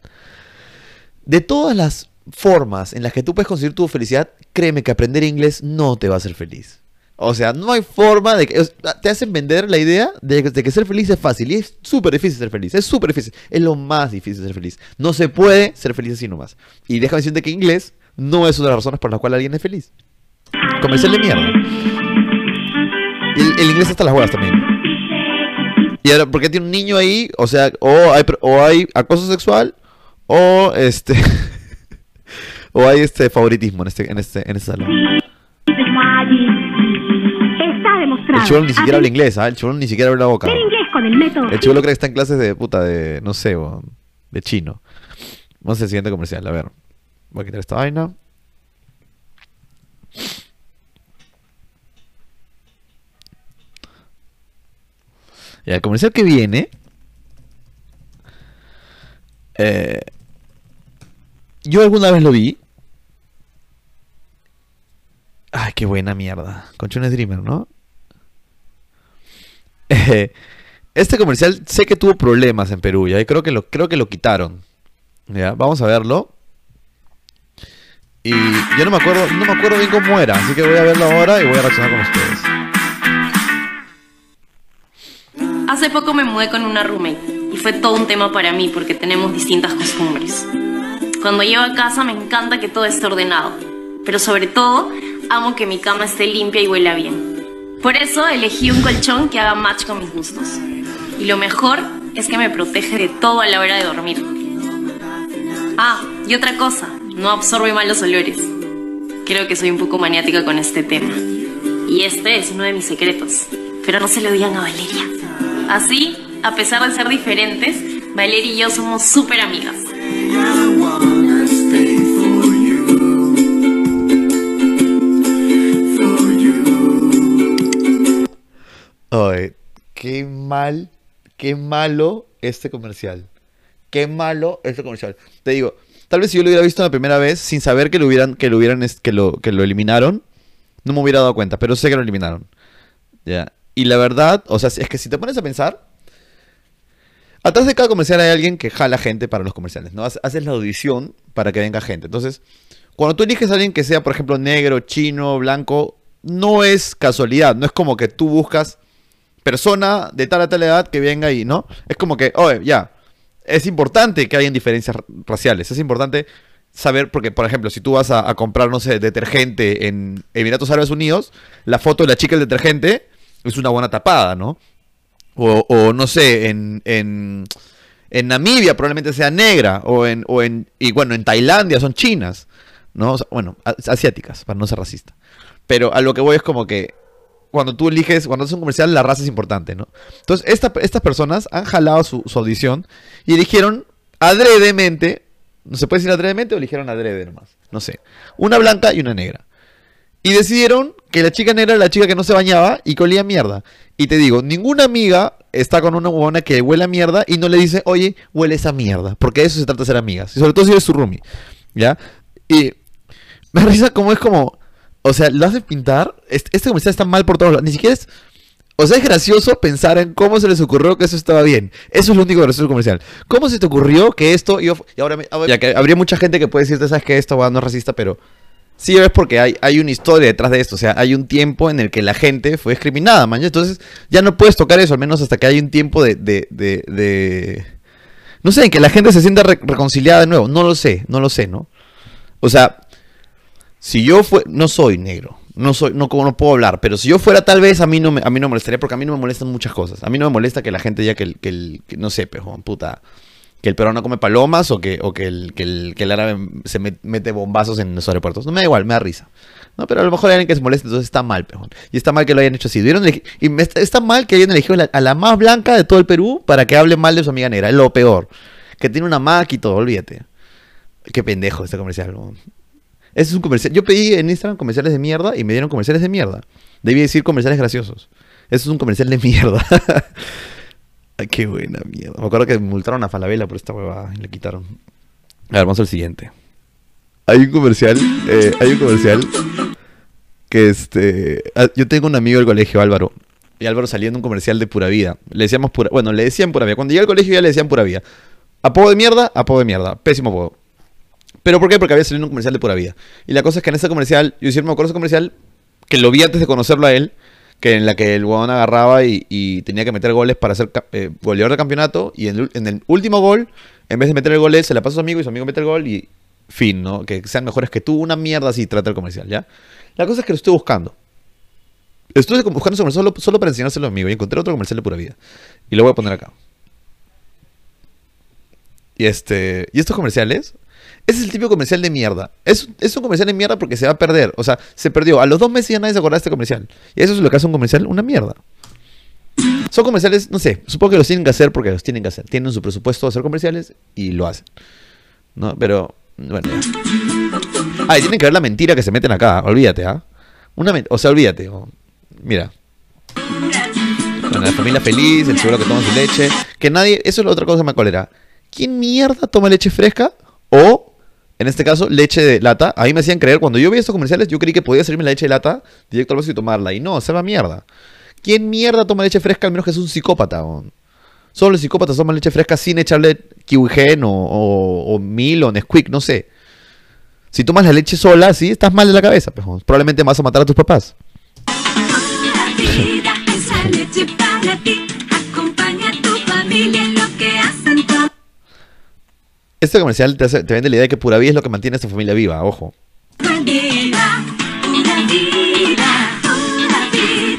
De todas las formas en las que tú puedes conseguir tu felicidad, créeme que aprender inglés no te va a hacer feliz. O sea, no hay forma de que... Te hacen vender la idea de de que ser feliz es fácil. Y es súper difícil ser feliz. Es súper difícil. Es lo más difícil ser feliz. No se puede ser feliz así nomás. Y déjame decirte que inglés no es una de las razones por las cuales alguien es feliz. Comercial de mierda. El, el inglés está las huevas también. Y ahora, ¿por qué tiene un niño ahí? O sea, o hay, o hay acoso sexual, o este... o hay este favoritismo en este, en este, en este salón. El chivolo ni siquiera habla inglés, ¿ah? El chivolo ni siquiera abre la boca. el chivolo cree que está en clases de puta de, no sé, de chino. Vamos al siguiente comercial, a ver. Voy a quitar esta vaina. Ya, el comercial que viene. eh, yo alguna vez lo vi. Ay, qué buena mierda. Conchones Dreamer, ¿no? Eh, este comercial sé que tuvo problemas en Perú, ya, y creo que lo, creo que lo quitaron. Ya, vamos a verlo. Y yo no me acuerdo, no me acuerdo bien cómo era, así que voy a verlo ahora y voy a reaccionar con ustedes. Hace poco me mudé con una roommate y fue todo un tema para mí porque tenemos distintas costumbres. Cuando llego a casa me encanta que todo esté ordenado, pero sobre todo amo que mi cama esté limpia y huela bien. Por eso elegí un colchón que haga match con mis gustos. Y lo mejor es que me protege de todo a la hora de dormir. Ah, y otra cosa, no absorbe malos olores. Creo que soy un poco maniática con este tema. Y este es uno de mis secretos. Pero no se lo digan a Valeria. Así, a pesar de ser diferentes, Valeria y yo somos súper amigas. Ay, qué mal, qué malo este comercial. Qué malo este comercial. Te digo, tal vez si yo lo hubiera visto la primera vez sin saber que lo hubieran, que lo hubieran, que lo, que lo eliminaron, no me hubiera dado cuenta, pero sé que lo eliminaron. Ya. Y la verdad, o sea, es que si te pones a pensar, atrás de cada comercial hay alguien que jala gente para los comerciales, ¿no? Hace- Haces la audición para que venga gente. Entonces, cuando tú eliges a alguien que sea, por ejemplo, negro, chino, blanco, no es casualidad, no es como que tú buscas persona de tal a tal edad que venga ahí, ¿no? Es como que, oye, ya, es importante que hayan diferencias ra- raciales, es importante saber, porque, por ejemplo, si tú vas a, comprar, no sé, detergente en Emiratos Árabes Unidos, la foto de la chica del detergente es una buena tapada, ¿no? O, o, no sé, en, en, Namibia probablemente sea negra, o en, o en, y bueno, en Tailandia son chinas, ¿no? Bueno, asiáticas, para no ser racista. Pero a lo que voy es como que cuando tú eliges, cuando es un comercial, la raza es importante, ¿no? Entonces, esta- estas personas han jalado su, audición y eligieron adredemente, no se puede decir adredemente o eligieron adrede nomás, no sé, una blanca y una negra. Y decidieron que la chica negra era la chica que no se bañaba y que olía mierda. Y te digo, ninguna amiga está con una huevona que huele a mierda y no le dice, oye, huele esa mierda. Porque de eso se trata de ser amigas. Y sobre todo si eres su roomie. ¿Ya? Y me risa como es como, o sea, lo hacen pintar. Este, este comercial está mal por todos lados. Ni siquiera es. O sea, es gracioso pensar en cómo se les ocurrió que eso estaba bien. Eso es lo único gracioso del comercial. ¿Cómo se te ocurrió que esto... iba- y ahora, me- ya que habría mucha gente que puede decirte, sabes que esto va, no es racista, pero... Sí, es porque hay, hay una historia detrás de esto. O sea, hay un tiempo en el que la gente fue discriminada, man. Entonces, ya no puedes tocar eso, al menos hasta que hay un tiempo de... de, de, de- No sé, en que la gente se sienta re- reconciliada de nuevo. No lo sé, no lo sé, ¿no? O sea, si yo fue, no soy negro, no soy, no como no puedo hablar, pero si yo fuera tal vez a mí no me, a mí no molestaría porque a mí no me molestan muchas cosas. A mí no me molesta que la gente diga que el, no sé, pejón, puta, que el peruano come palomas o que, o que el, que el, árabe se met- mete bombazos en los aeropuertos. No me da igual, me da risa. No, pero a lo mejor hay alguien que se molesta, entonces está mal, pejón. Y está mal que lo hayan hecho así. Elegir- y está, está mal que hayan elegido a la más blanca de todo el Perú para que hable mal de su amiga negra. Lo peor. Que tiene una Mac y todo, olvídate. Qué pendejo este comercial. ¿no? Ese es un comercial. Yo pedí en Instagram comerciales de mierda y me dieron comerciales de mierda. Debí decir comerciales graciosos. Eso es un comercial de mierda. Ay, qué buena mierda. Me acuerdo que multaron a Falabella por esta huevada y le quitaron. A ver, vamos al siguiente. Hay un comercial, eh, hay un comercial que este... ah, Yo tengo un amigo del colegio, Álvaro. Y Álvaro salía en un comercial de pura vida. Le decíamos pura... Bueno, le decían pura vida. Cuando llegué al colegio ya le decían pura vida. Apodo de mierda, apodo de mierda. Pésimo apodo. ¿Pero por qué? Porque había salido un comercial de pura vida. Y la cosa es que en ese comercial, yo siempre me acuerdo ese comercial, que lo vi antes de conocerlo a él, que en la que el huevón agarraba y, tenía que meter goles para ser eh, goleador de campeonato, y en el, último gol, en vez de meter el gol se la pasa a su amigo y su amigo mete el gol y fin, ¿no? Que sean mejores que tú, una mierda así trata el comercial, ¿ya? La cosa es que lo estoy buscando. Estuve buscando ese comercial solo, solo para enseñárselo a mi amigo y encontré otro comercial de pura vida. Y lo voy a poner acá. Y este. Y estos comerciales. Ese es el típico comercial de mierda. Es, un comercial de mierda porque se va a perder. O sea, se perdió. A los dos meses ya nadie se acuerda de este comercial. Y eso es lo que hace un comercial, una mierda. Son comerciales, no sé, supongo que los tienen que hacer porque los tienen que hacer. Tienen su presupuesto de hacer comerciales y lo hacen. ¿No? Pero, bueno. Ah, y tienen que ver la mentira que se meten acá, olvídate, ¿ah? Una men- o sea, olvídate. Mira. Bueno, la familia feliz, el seguro que toma su leche. Que nadie, eso es la otra cosa que me colera. ¿Quién mierda toma leche fresca? O, en este caso, leche de lata. A mí me hacían creer, cuando yo vi estos comerciales, yo creí que podía servirme la leche de lata directo al vaso y tomarla. Y no, se va mierda. ¿Quién mierda toma leche fresca al menos que es un psicópata? Solo los psicópatas toman leche fresca sin echarle kiwigen o, o, mil o Nesquik, no sé. Si tomas la leche sola, sí, estás mal de la cabeza. pues, weón. Probablemente vas a matar a tus papás. La vida, esa leche para ti. Este comercial te, vende la idea de que pura vida es lo que mantiene a esta familia viva, ojo.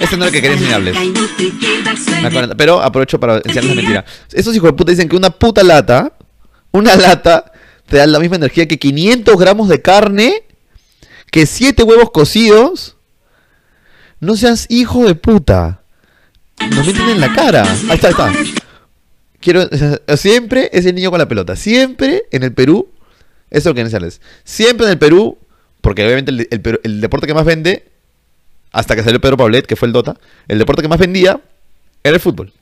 Este no es el que quería enseñarles. Pero aprovecho para enseñarles la mentira. Esos hijos de puta dicen que una puta lata, una lata, te da la misma energía que 500 gramos de carne, que 7 huevos cocidos. No seas hijo de puta. Nos mienten en la cara. Ahí está, ahí está. Quiero, siempre es el niño con la pelota. Siempre en el Perú, eso es lo que enseñarles. Siempre en el Perú, porque obviamente el, el deporte que más vende, hasta que salió Pedro Paulet, que fue el Dota, el deporte que más vendía era el fútbol.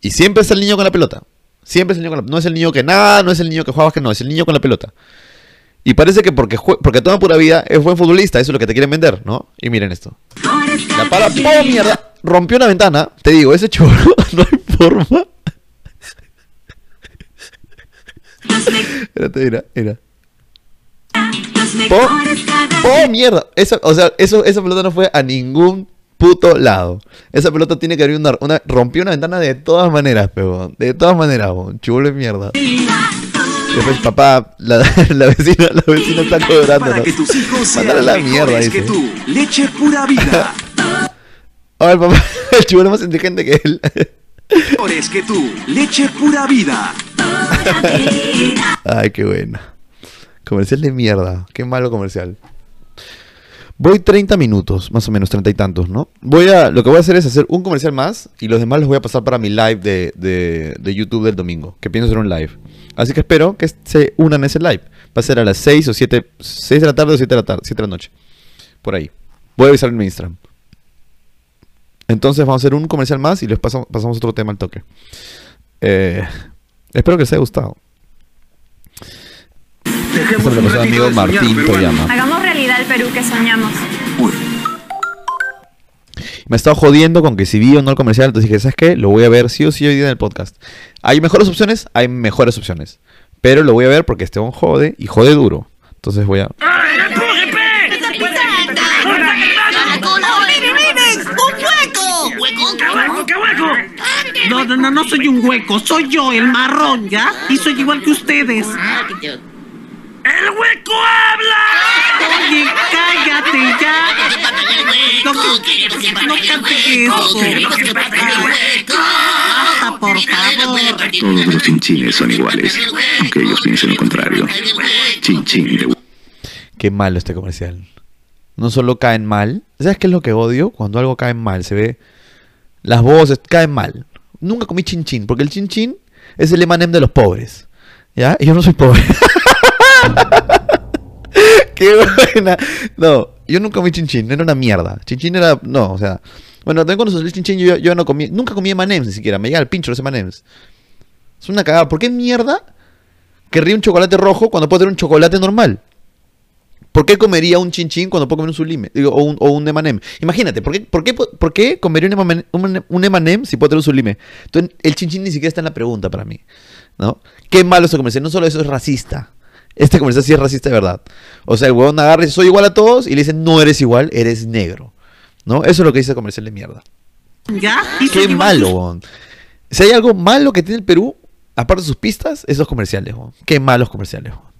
Y siempre es el niño con la pelota. Siempre es el niño con la No es el niño que nada, no es el niño que juega que no, es el niño con la pelota. Y parece que porque, porque toda pura vida es buen futbolista, eso es lo que te quieren vender, ¿no? Y miren esto. La para, ¡oh, mierda! Rompió una ventana. Te digo, ese chorro no hay forma. Espérate, mira, mira. ¡Oh! ¡Oh, mierda! Eso, o sea, eso, esa pelota no fue a ningún puto lado. Esa pelota tiene que abrir una, una rompió una ventana de todas maneras, pero de todas maneras, weón. chulo de mierda. Después, papá, la, la vecina, la vecina está cobrando. Para que tus hijos sean Mándale a la mierda, mejores que dice. tú. Leche pura vida. Ahora el papá, el chulo más inteligente que él. Mejores que tú. Leche pura vida. Ay, qué buena. Comercial de mierda. Qué malo comercial. Voy 30 minutos, más o menos, 30 y tantos, ¿no? Voy a, lo que voy a hacer es hacer un comercial más y los demás los voy a pasar para mi live de, de- de YouTube del domingo, que pienso hacer un live. Así que espero que se unan a ese live. Va a ser a las 6 o 7, 6 de la tarde o 7 de la tarde, 7 de la noche. Por ahí. Voy a avisar en mi Instagram. Entonces vamos a hacer un comercial más y les pasamos, pasamos otro tema al toque. Eh, espero que les haya gustado. Pasó mi amigo Martín Toyama. Hagamos realidad el Perú que soñamos. Me estaba jodiendo con que si vi o no el comercial, entonces dije, ¿sabes qué? Lo voy a ver sí o sí hoy día en el podcast. ¿Hay mejores opciones? Hay mejores opciones. Pero lo voy a ver porque este jode y jode duro. Entonces voy a... hueco! ¡Qué hueco! No, no, no, no soy un hueco, soy yo, el marrón, ¿ya? Y soy igual que ustedes. ¡El hueco habla! Oye, cállate ya. No, no cantes eso. Basta, por favor. Todos los chinchines son iguales, aunque ellos piensen lo contrario. Chinchín de Qué malo este comercial. No solo caen mal. ¿Sabes qué es lo que odio? Cuando algo cae mal, se ve... Las voces caen mal. Nunca comí chin porque el chin es el emanem de los pobres. ¿Ya? Y yo no soy pobre. Qué buena. No, yo nunca comí chin chin, era una mierda. Chin era, no, o sea, bueno, también cuando salió el chin yo, no comí, nunca comí M&M's ni siquiera, me llega el pincho los M&M's. Es una cagada, ¿por qué mierda querría un chocolate rojo cuando puedo tener un chocolate normal? ¿Por qué comería un chin chin cuando puedo comer un sublime? Digo, o un, o un M&M. Imagínate, ¿por qué, por qué, por qué comería un M&M si puedo tener un sublime? Entonces, el chin chin ni siquiera está en la pregunta para mí. ¿No? Qué malo este comercial. No solo eso es racista. Este comercial sí es racista de verdad. O sea, el huevón agarra y dice, soy igual a todos y le dicen, no eres igual, eres negro. ¿No? Eso es lo que dice el comercial de mierda. ¿Ya? Qué malo, huevón. Si hay algo malo que tiene el Perú, aparte de sus pistas, esos comerciales, huevón. Qué malos comerciales, huevón.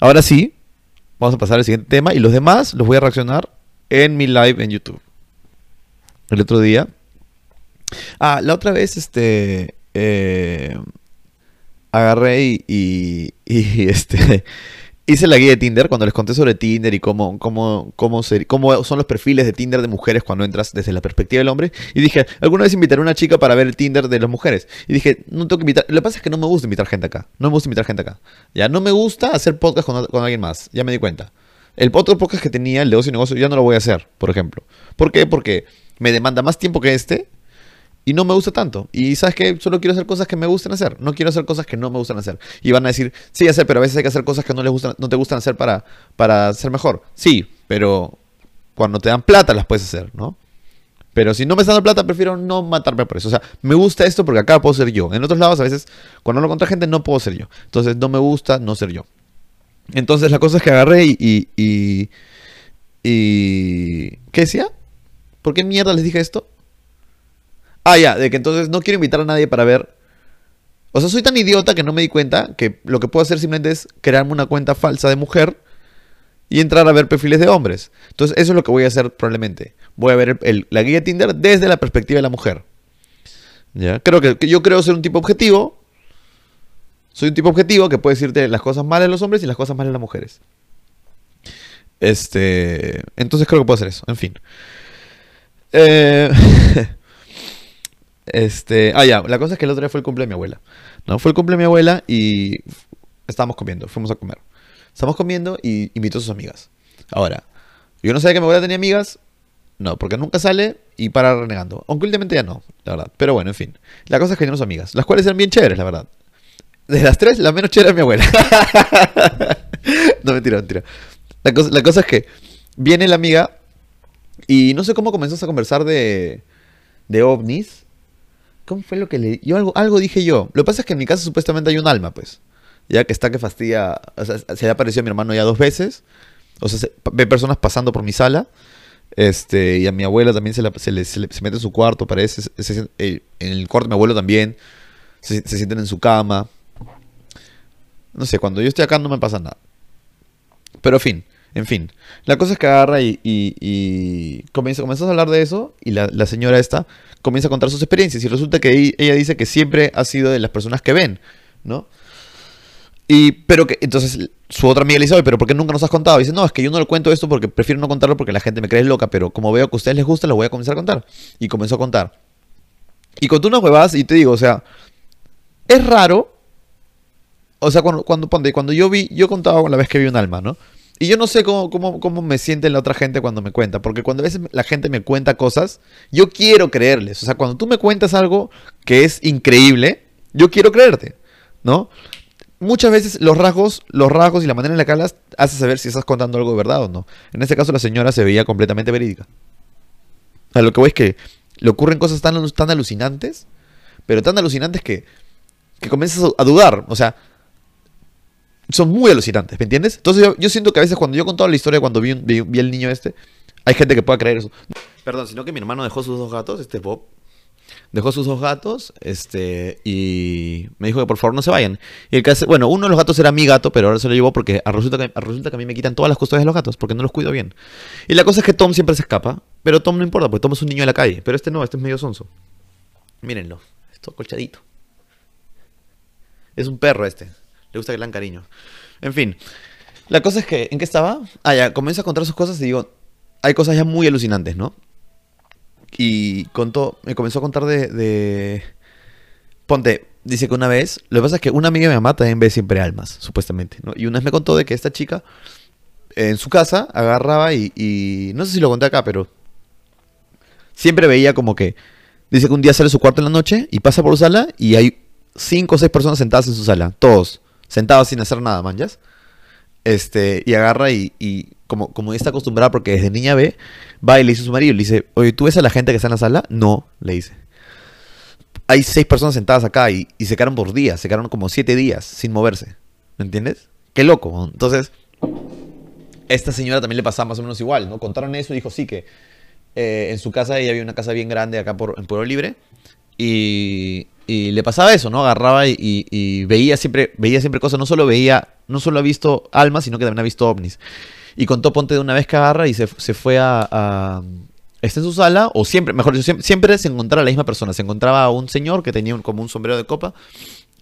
Ahora sí, vamos a pasar al siguiente tema y los demás los voy a reaccionar en mi live en YouTube. El otro día. Ah, la otra vez, este. eh, agarré y, y, y, este. Hice la guía de Tinder cuando les conté sobre Tinder y cómo, cómo, cómo, cómo son los perfiles de Tinder de mujeres cuando entras desde la perspectiva del hombre. Y dije, alguna vez invitaré a una chica para ver el Tinder de las mujeres. Y dije, no tengo que invitar. Lo que pasa es que no me gusta invitar gente acá. No me gusta invitar gente acá. Ya no me gusta hacer podcast con, con alguien más. Ya me di cuenta. El otro podcast que tenía, el de ocio y negocio, ya no lo voy a hacer, por ejemplo. ¿Por qué? Porque me demanda más tiempo que este y no me gusta tanto. Y sabes que solo quiero hacer cosas que me gusten hacer. No quiero hacer cosas que no me gustan hacer. Y van a decir, sí, hacer, pero a veces hay que hacer cosas que no les gustan, no te gustan hacer para, para ser mejor. Sí, pero cuando te dan plata las puedes hacer, ¿no? Pero si no me están dando plata, prefiero no matarme por eso. O sea, me gusta esto porque acá puedo ser yo. En otros lados, a veces, cuando hablo con otra gente, no puedo ser yo. Entonces, no me gusta no ser yo. Entonces, la cosa es que agarré y. y, y, y- ¿Qué decía? ¿Por qué mierda les dije esto? Ah, ya, de que entonces no quiero invitar a nadie para ver. O sea, soy tan idiota que no me di cuenta que lo que puedo hacer simplemente es crearme una cuenta falsa de mujer y entrar a ver perfiles de hombres. Entonces, eso es lo que voy a hacer probablemente. Voy a ver la guía de Tinder desde la perspectiva de la mujer. ¿Ya? Creo que, que yo creo ser un tipo objetivo. Soy un tipo objetivo que puede decirte las cosas malas de los hombres y las cosas malas de las mujeres. Este. Entonces creo que puedo hacer eso. En fin. Eh, este. Ah, ya. La cosa es que el otro día fue el cumple de mi abuela. ¿no? Fue el cumple de mi abuela y estábamos comiendo. Fuimos a comer. Estábamos comiendo y invitó a sus amigas. Ahora, yo no sabía que mi abuela tenía amigas. No, porque nunca sale y para renegando. Aunque últimamente ya no, la verdad. Pero bueno, en fin. La cosa es que tenemos amigas, las cuales eran bien chéveres, la verdad. De las tres, la menos chévere era mi abuela. no, mentira, mentira. La cosa, la cosa es que viene la amiga y no sé cómo comenzamos a conversar de, de ovnis. ¿Cómo fue lo que le... Yo algo, algo dije yo. Lo que pasa es que en mi casa supuestamente hay un alma, pues. Ya que está que fastidia... O sea, se le ha aparecido a mi hermano ya dos veces. O sea, se- ve personas pasando por mi sala. Este, y a mi abuela también se, le, se le- se mete en su cuarto, parece. eh, en el cuarto de mi abuelo también. Se sienten en su cama. No sé, cuando yo estoy acá no me pasa nada. Pero en fin, en fin. La cosa es que agarra y, comienza, a hablar de eso y la, señora esta comienza a contar sus experiencias y resulta que ella dice que siempre ha sido de las personas que ven, ¿no? Y, pero que, entonces su otra amiga le dice, "Oye, pero ¿por qué nunca nos has contado? Y dice, no, es que yo no le cuento esto porque prefiero no contarlo porque la gente me cree loca, pero como veo que a ustedes les gusta, lo voy a comenzar a contar. Y comenzó a contar. Y contó unas huevadas y te digo, o sea, es raro. O sea, cuando, cuando, cuando yo vi, yo contaba la vez que vi un alma, ¿no? Y yo no sé cómo, cómo, cómo me siente la otra gente cuando me cuenta, porque cuando a veces la gente me cuenta cosas, yo quiero creerles. O sea, cuando tú me cuentas algo que es increíble, yo quiero creerte, ¿no? Muchas veces los rasgos, los rasgos y la manera en la que hablas hace saber si estás contando algo de verdad o no. En este caso la señora se veía completamente verídica. A lo que voy es que le ocurren cosas tan, tan alucinantes, pero tan alucinantes que, que comienzas a dudar. O sea, son muy alucinantes, ¿me entiendes? Entonces yo, siento que a veces cuando yo he contado la historia, cuando vi, vi, vi el niño este, hay gente que pueda creer eso. Perdón, sino que mi hermano dejó sus dos gatos, este Bob. Dejó sus dos gatos, este, y me dijo que por favor no se vayan. Y el que bueno, uno de los gatos era mi gato, pero ahora se lo llevó porque resulta que, resulta que a mí me quitan todas las custodias de los gatos, porque no los cuido bien. Y la cosa es que Tom siempre se escapa, pero Tom no importa, porque Tom es un niño de la calle, pero este no, este es medio sonso. Mírenlo, esto colchadito. Es un perro este. Le gusta que le cariño. En fin. La cosa es que, ¿en qué estaba? Ah, ya, comienza a contar sus cosas y digo, hay cosas ya muy alucinantes, ¿no? Y contó, me comenzó a contar de. Ponte, dice que una vez, lo que pasa es que una amiga de mi mamá también ve siempre almas, supuestamente, ¿no? Y una vez me contó de que esta chica en su casa agarraba y, no sé si lo conté acá, pero siempre veía como que dice que un día sale su cuarto en la noche y pasa por su sala y hay cinco o seis personas sentadas en su sala, todos sentados sin hacer nada, manjas. Este, y agarra y, y como, como está acostumbrada porque desde niña ve, va y le dice a su marido, le dice, oye, ¿tú ves a la gente que está en la sala? No, le dice. Hay seis personas sentadas acá y, y se quedaron por días, se quedaron como siete días sin moverse. ¿Me entiendes? Qué loco. Entonces, esta señora también le pasaba más o menos igual, ¿no? Contaron eso y dijo, sí, que eh, en su casa ella había una casa bien grande acá por, en Pueblo Libre y, y le pasaba eso, ¿no? Agarraba y, y- y veía siempre veía siempre cosas, no solo veía, no solo ha visto almas, sino que también ha visto ovnis. Y contó Ponte de una vez que agarra y se, se fue a, a- Está en su sala, o siempre, mejor dicho, siempre, siempre se encontraba la misma persona. Se encontraba a un señor que tenía un- como un sombrero de copa,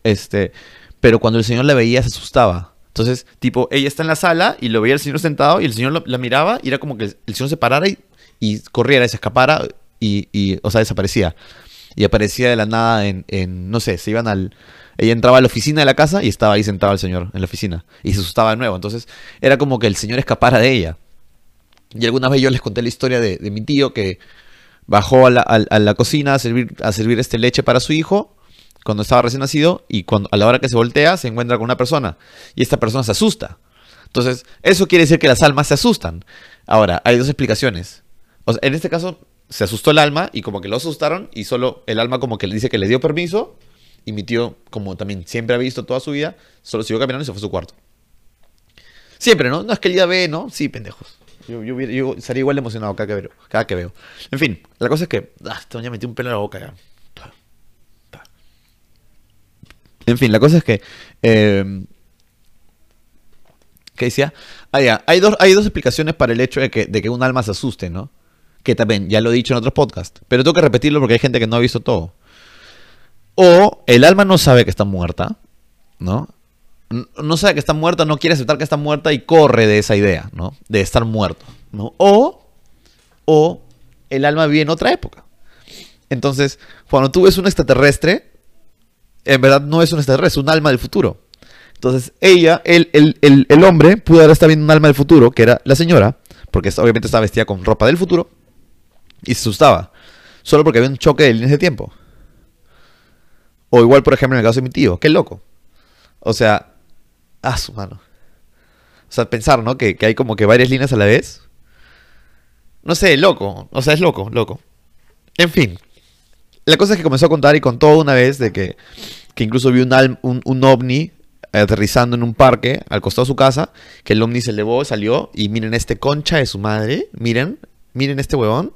este, pero cuando el señor le veía se asustaba. Entonces, tipo, ella está en la sala y lo veía el señor sentado y el señor lo- la miraba y era como que el, el señor se parara y, y corriera y se escapara y, y, o sea, desaparecía. Y aparecía de la nada en, en, no sé, se iban al... Ella entraba a la oficina de la casa y estaba ahí sentado el señor en la oficina. Y se asustaba de nuevo. Entonces, era como que el señor escapara de ella. Y alguna vez yo les conté la historia de, mi tío que bajó a la, a la cocina a servir, a servir este leche para su hijo cuando estaba recién nacido y cuando, a la hora que se voltea se encuentra con una persona y esta persona se asusta. Entonces, eso quiere decir que las almas se asustan. Ahora, hay dos explicaciones. O sea, en este caso, se asustó el alma y como que lo asustaron y solo el alma como que le dice que le dio permiso y mi tío, como también siempre ha visto toda su vida, solo siguió caminando y se fue a su cuarto. Siempre, ¿no? No es que el día ve, ¿no? Sí, pendejos. Yo, yo, yo estaría igual emocionado cada que, veo, cada que veo. En fin, la cosa es que... Ah, te voy a meter un pelo en la boca ya. En fin, la cosa es que... eh, ¿Qué decía? Ah. Hay dos, hay dos explicaciones para el hecho de que, de que un alma se asuste, ¿no? Que también, ya lo he dicho en otros podcasts. Pero tengo que repetirlo porque hay gente que no ha visto todo. O el alma no sabe que está muerta, ¿no? No sabe que está muerta, no quiere aceptar que está muerta y corre de esa idea, ¿no? De estar muerto, ¿no? O, o el alma vive en otra época. Entonces, cuando tú ves un extraterrestre, en verdad no es un extraterrestre, es un alma del futuro. Entonces, ella, el, el, el, el hombre, pudo haber estado viendo un alma del futuro, que era la señora, porque obviamente estaba vestida con ropa del futuro, y se asustaba. Solo porque había un choque de líneas de tiempo. O igual, por ejemplo, en el caso de mi tío, qué loco. O sea, ah, su mano. O sea, pensar, ¿no? Que, que hay como que varias líneas a la vez. No sé, loco. O sea, es loco, loco. En fin. La cosa es que comenzó a contar y contó una vez de que, que incluso vio un, un, un ovni aterrizando en un parque al costado de su casa, que el ovni se elevó, salió y miren este concha de su madre, miren, miren este huevón.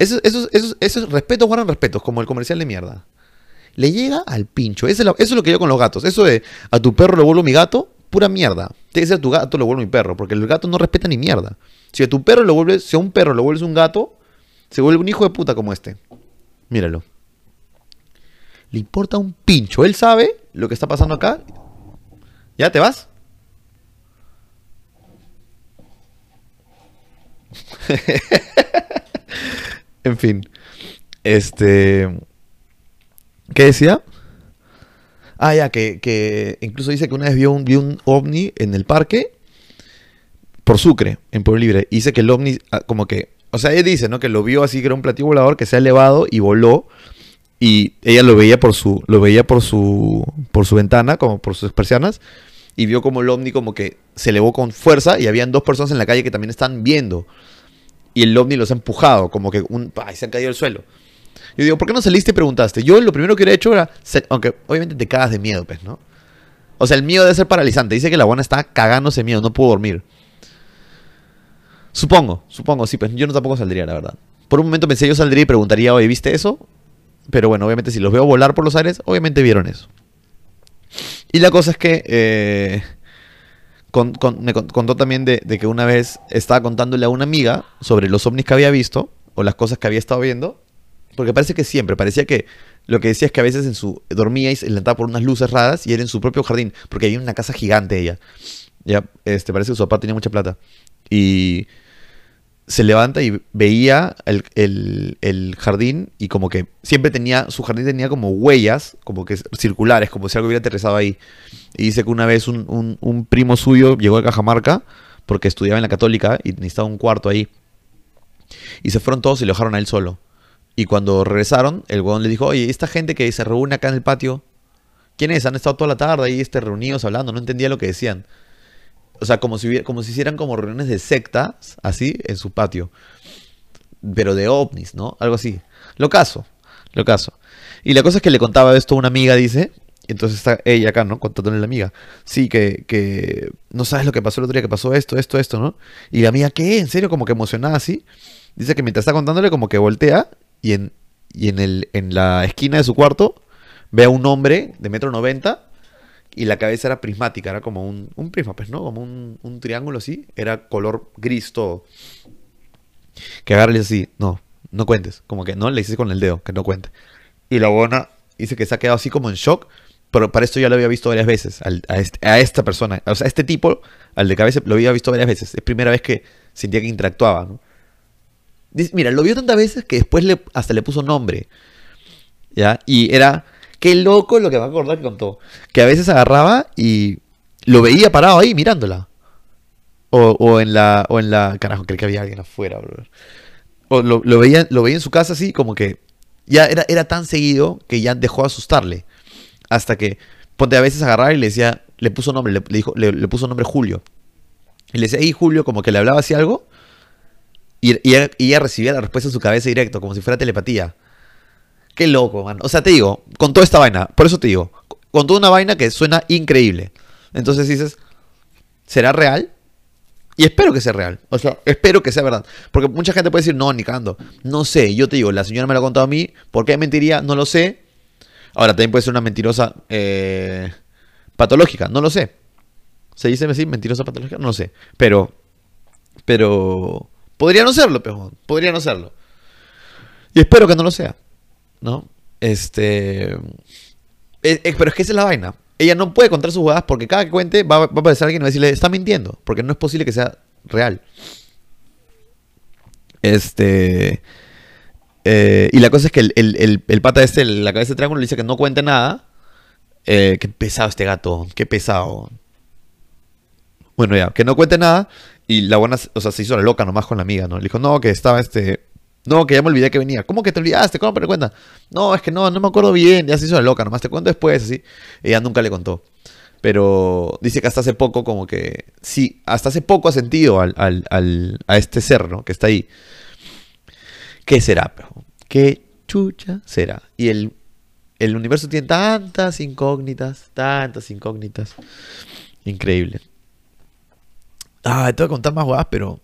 Eso, eso, eso, eso es respeto, guardan respetos, como el comercial de mierda. Le llega al pincho. Eso es, lo, que yo con los gatos. Eso de a tu perro lo vuelvo mi gato, pura mierda. Tiene que a tu gato lo vuelvo mi perro, porque el gato no respeta ni mierda. Si a tu perro lo vuelves, si a un perro lo vuelves un gato, se vuelve un hijo de puta como este. Míralo. Le importa un pincho. Él sabe lo que está pasando acá. ¿Ya te vas? en fin. Este. ¿Qué decía? Ah, ya, que, que incluso dice que una vez vio un, ovni en el parque por Sucre, en Pueblo Libre. Y dice que el ovni, ah, como que. O sea, él dice, ¿no? Que lo vio así, que era un platillo volador que se ha elevado y voló. Y ella lo veía por su. Lo veía por su. por su ventana, como por sus persianas. Y vio como el ovni como que se elevó con fuerza. Y habían dos personas en la calle que también están viendo. Y el ovni los ha empujado, como que un. ¡ay! se han caído al suelo. Yo digo, ¿por qué no saliste y preguntaste? Yo lo primero que hubiera hecho era. Aunque obviamente te cagas de miedo, pues, ¿no? O sea, el miedo debe ser paralizante. Dice que la buena está cagándose miedo, no pudo dormir. Supongo, supongo, sí, pues yo no tampoco saldría, la verdad. Por un momento pensé yo saldría y preguntaría, oye, ¿viste eso? Pero bueno, obviamente si los veo volar por los aires, obviamente vieron eso. Y la cosa es que eh, con- con- me con- contó también de, de que una vez estaba contándole a una amiga sobre los ovnis que había visto o las cosas que había estado viendo. Porque parece que siempre, parecía que lo que decía es que a veces en su dormía y se levantaba por unas luces raras y era en su propio jardín, porque había una casa gigante ella. Ya, este, parece que su papá tenía mucha plata. Y se levanta y veía el, el- el jardín y como que siempre tenía, su jardín tenía como huellas, como que circulares, como si algo hubiera aterrizado ahí. Y dice que una vez un, un- un primo suyo llegó a Cajamarca porque estudiaba en la católica y necesitaba un cuarto ahí. Y se fueron todos y lo dejaron a él solo. Y cuando regresaron, el huevón le dijo, oye, esta gente que se reúne acá en el patio, ¿quién es? Han estado toda la tarde ahí este, reunidos hablando, no entendía lo que decían. O sea, como si, como si hicieran como reuniones de sectas, así, en su patio. Pero de ovnis, ¿no? Algo así. Lo caso, lo caso. Y la cosa es que le contaba esto a una amiga, dice. Y entonces está ella acá, ¿no? Contándole a la amiga. Sí, que, que no sabes lo que pasó el otro día, que pasó esto, esto, esto, ¿no? Y la amiga, ¿qué? ¿En serio? Como que emocionada así. Dice que mientras está contándole, como que voltea y en, y en, el, en la esquina de su cuarto ve a un hombre de metro noventa y la cabeza era prismática, era como un, un prisma, pues, ¿no? Como un, un triángulo así, era color gris todo. Que agarra así, no, no cuentes, como que no, le dice con el dedo, que no cuente. Y la buena dice que se ha quedado así como en shock pero para esto ya lo había visto varias veces, a, este- a esta persona. O sea, este tipo, al de cabeza, lo había visto varias veces. Es primera vez que sentía que interactuaba, ¿no? Mira, lo vio tantas veces que después le, hasta le puso nombre. ¿Ya? Y era, qué loco lo que me acordar que contó. Que a veces agarraba y lo veía parado ahí mirándola. O, o en la, o en la, carajo, creí que había alguien afuera, bro. O lo, veía, lo veía en su casa así como que ya era, era tan seguido que ya dejó de asustarle. Hasta que, ponte a veces agarrar y le decía, le puso nombre, le, dijo, le, puso nombre Julio. Y le decía, hey Julio, como que le hablaba así algo. Y, y ella, y ella recibía la respuesta en su cabeza directo, como si fuera telepatía. Qué loco, man. O sea, te digo, con toda esta vaina, por eso te digo, con toda una vaina que suena increíble. Entonces dices, ¿será real? Y espero que sea real. O sea, espero que sea verdad. Porque mucha gente puede decir, no, ni cagando. No sé, yo te digo, la señora me lo ha contado a mí. ¿Por qué mentiría? No lo sé. Ahora, también puede ser una mentirosa eh, patológica. No lo sé. ¿Se dice así? ¿Mentirosa patológica? No lo sé. Pero, pero, podría no serlo, pejón. Podría no serlo. Y espero que no lo sea. ¿No? Este... eh, eh, pero es que esa es la vaina. Ella no puede contar sus jugadas porque cada que cuente va, va a aparecer alguien y va a decirle, está mintiendo. Porque no es posible que sea real. Este... eh, y la cosa es que el, el- el- pata este, la cabeza de triángulo, le dice que no cuente nada. Eh, qué pesado este gato, qué pesado. Bueno, ya, que no cuente nada. Y la buena, o sea, se hizo la loca nomás con la amiga, ¿no? Le dijo, no, que estaba este. No, que ya me olvidé que venía. ¿Cómo que te olvidaste? ¿Cómo me cuenta? No, es que no, no me acuerdo bien. Ya se hizo la loca, nomás te cuento después, así. Ella nunca le contó. Pero dice que hasta hace poco, como que. Sí, hasta hace poco ha sentido al, al- a este ser, ¿no? Que está ahí. ¿Qué será, pero? ¿Qué chucha será? Y el, el universo tiene tantas incógnitas, tantas incógnitas. Increíble. Ah, te voy a contar más huevadas, pero.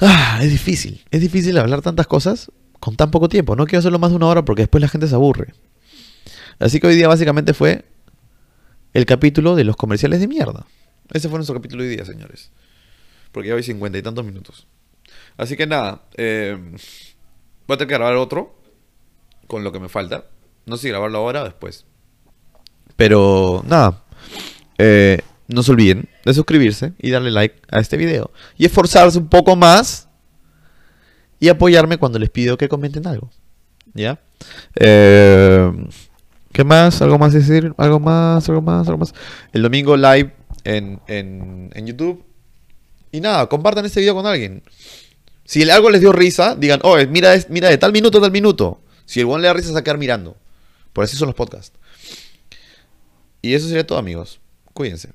Ah, es difícil. Es difícil hablar tantas cosas con tan poco tiempo. No quiero hacerlo más de una hora porque después la gente se aburre. Así que hoy día básicamente fue el capítulo de los comerciales de mierda. Ese fue nuestro capítulo de hoy día, señores. Porque ya hay cincuenta y tantos minutos. Así que nada, eh, voy a tener que grabar otro con lo que me falta. No sé si grabarlo ahora o después. Pero nada, eh, no se olviden de suscribirse y darle like a este video. Y esforzarse un poco más y apoyarme cuando les pido que comenten algo. ¿Ya? Eh, ¿Qué más? ¿Algo más decir? ¿Algo más? ¿Algo más? ¿Algo más? El domingo live en, en, en YouTube. Y nada, compartan este video con alguien. Si algo les dio risa, digan, oh, mira, mira de tal minuto tal minuto. Si el buen le da risa, quedar mirando. Por así son los podcasts. Y eso sería todo, amigos. Cuídense.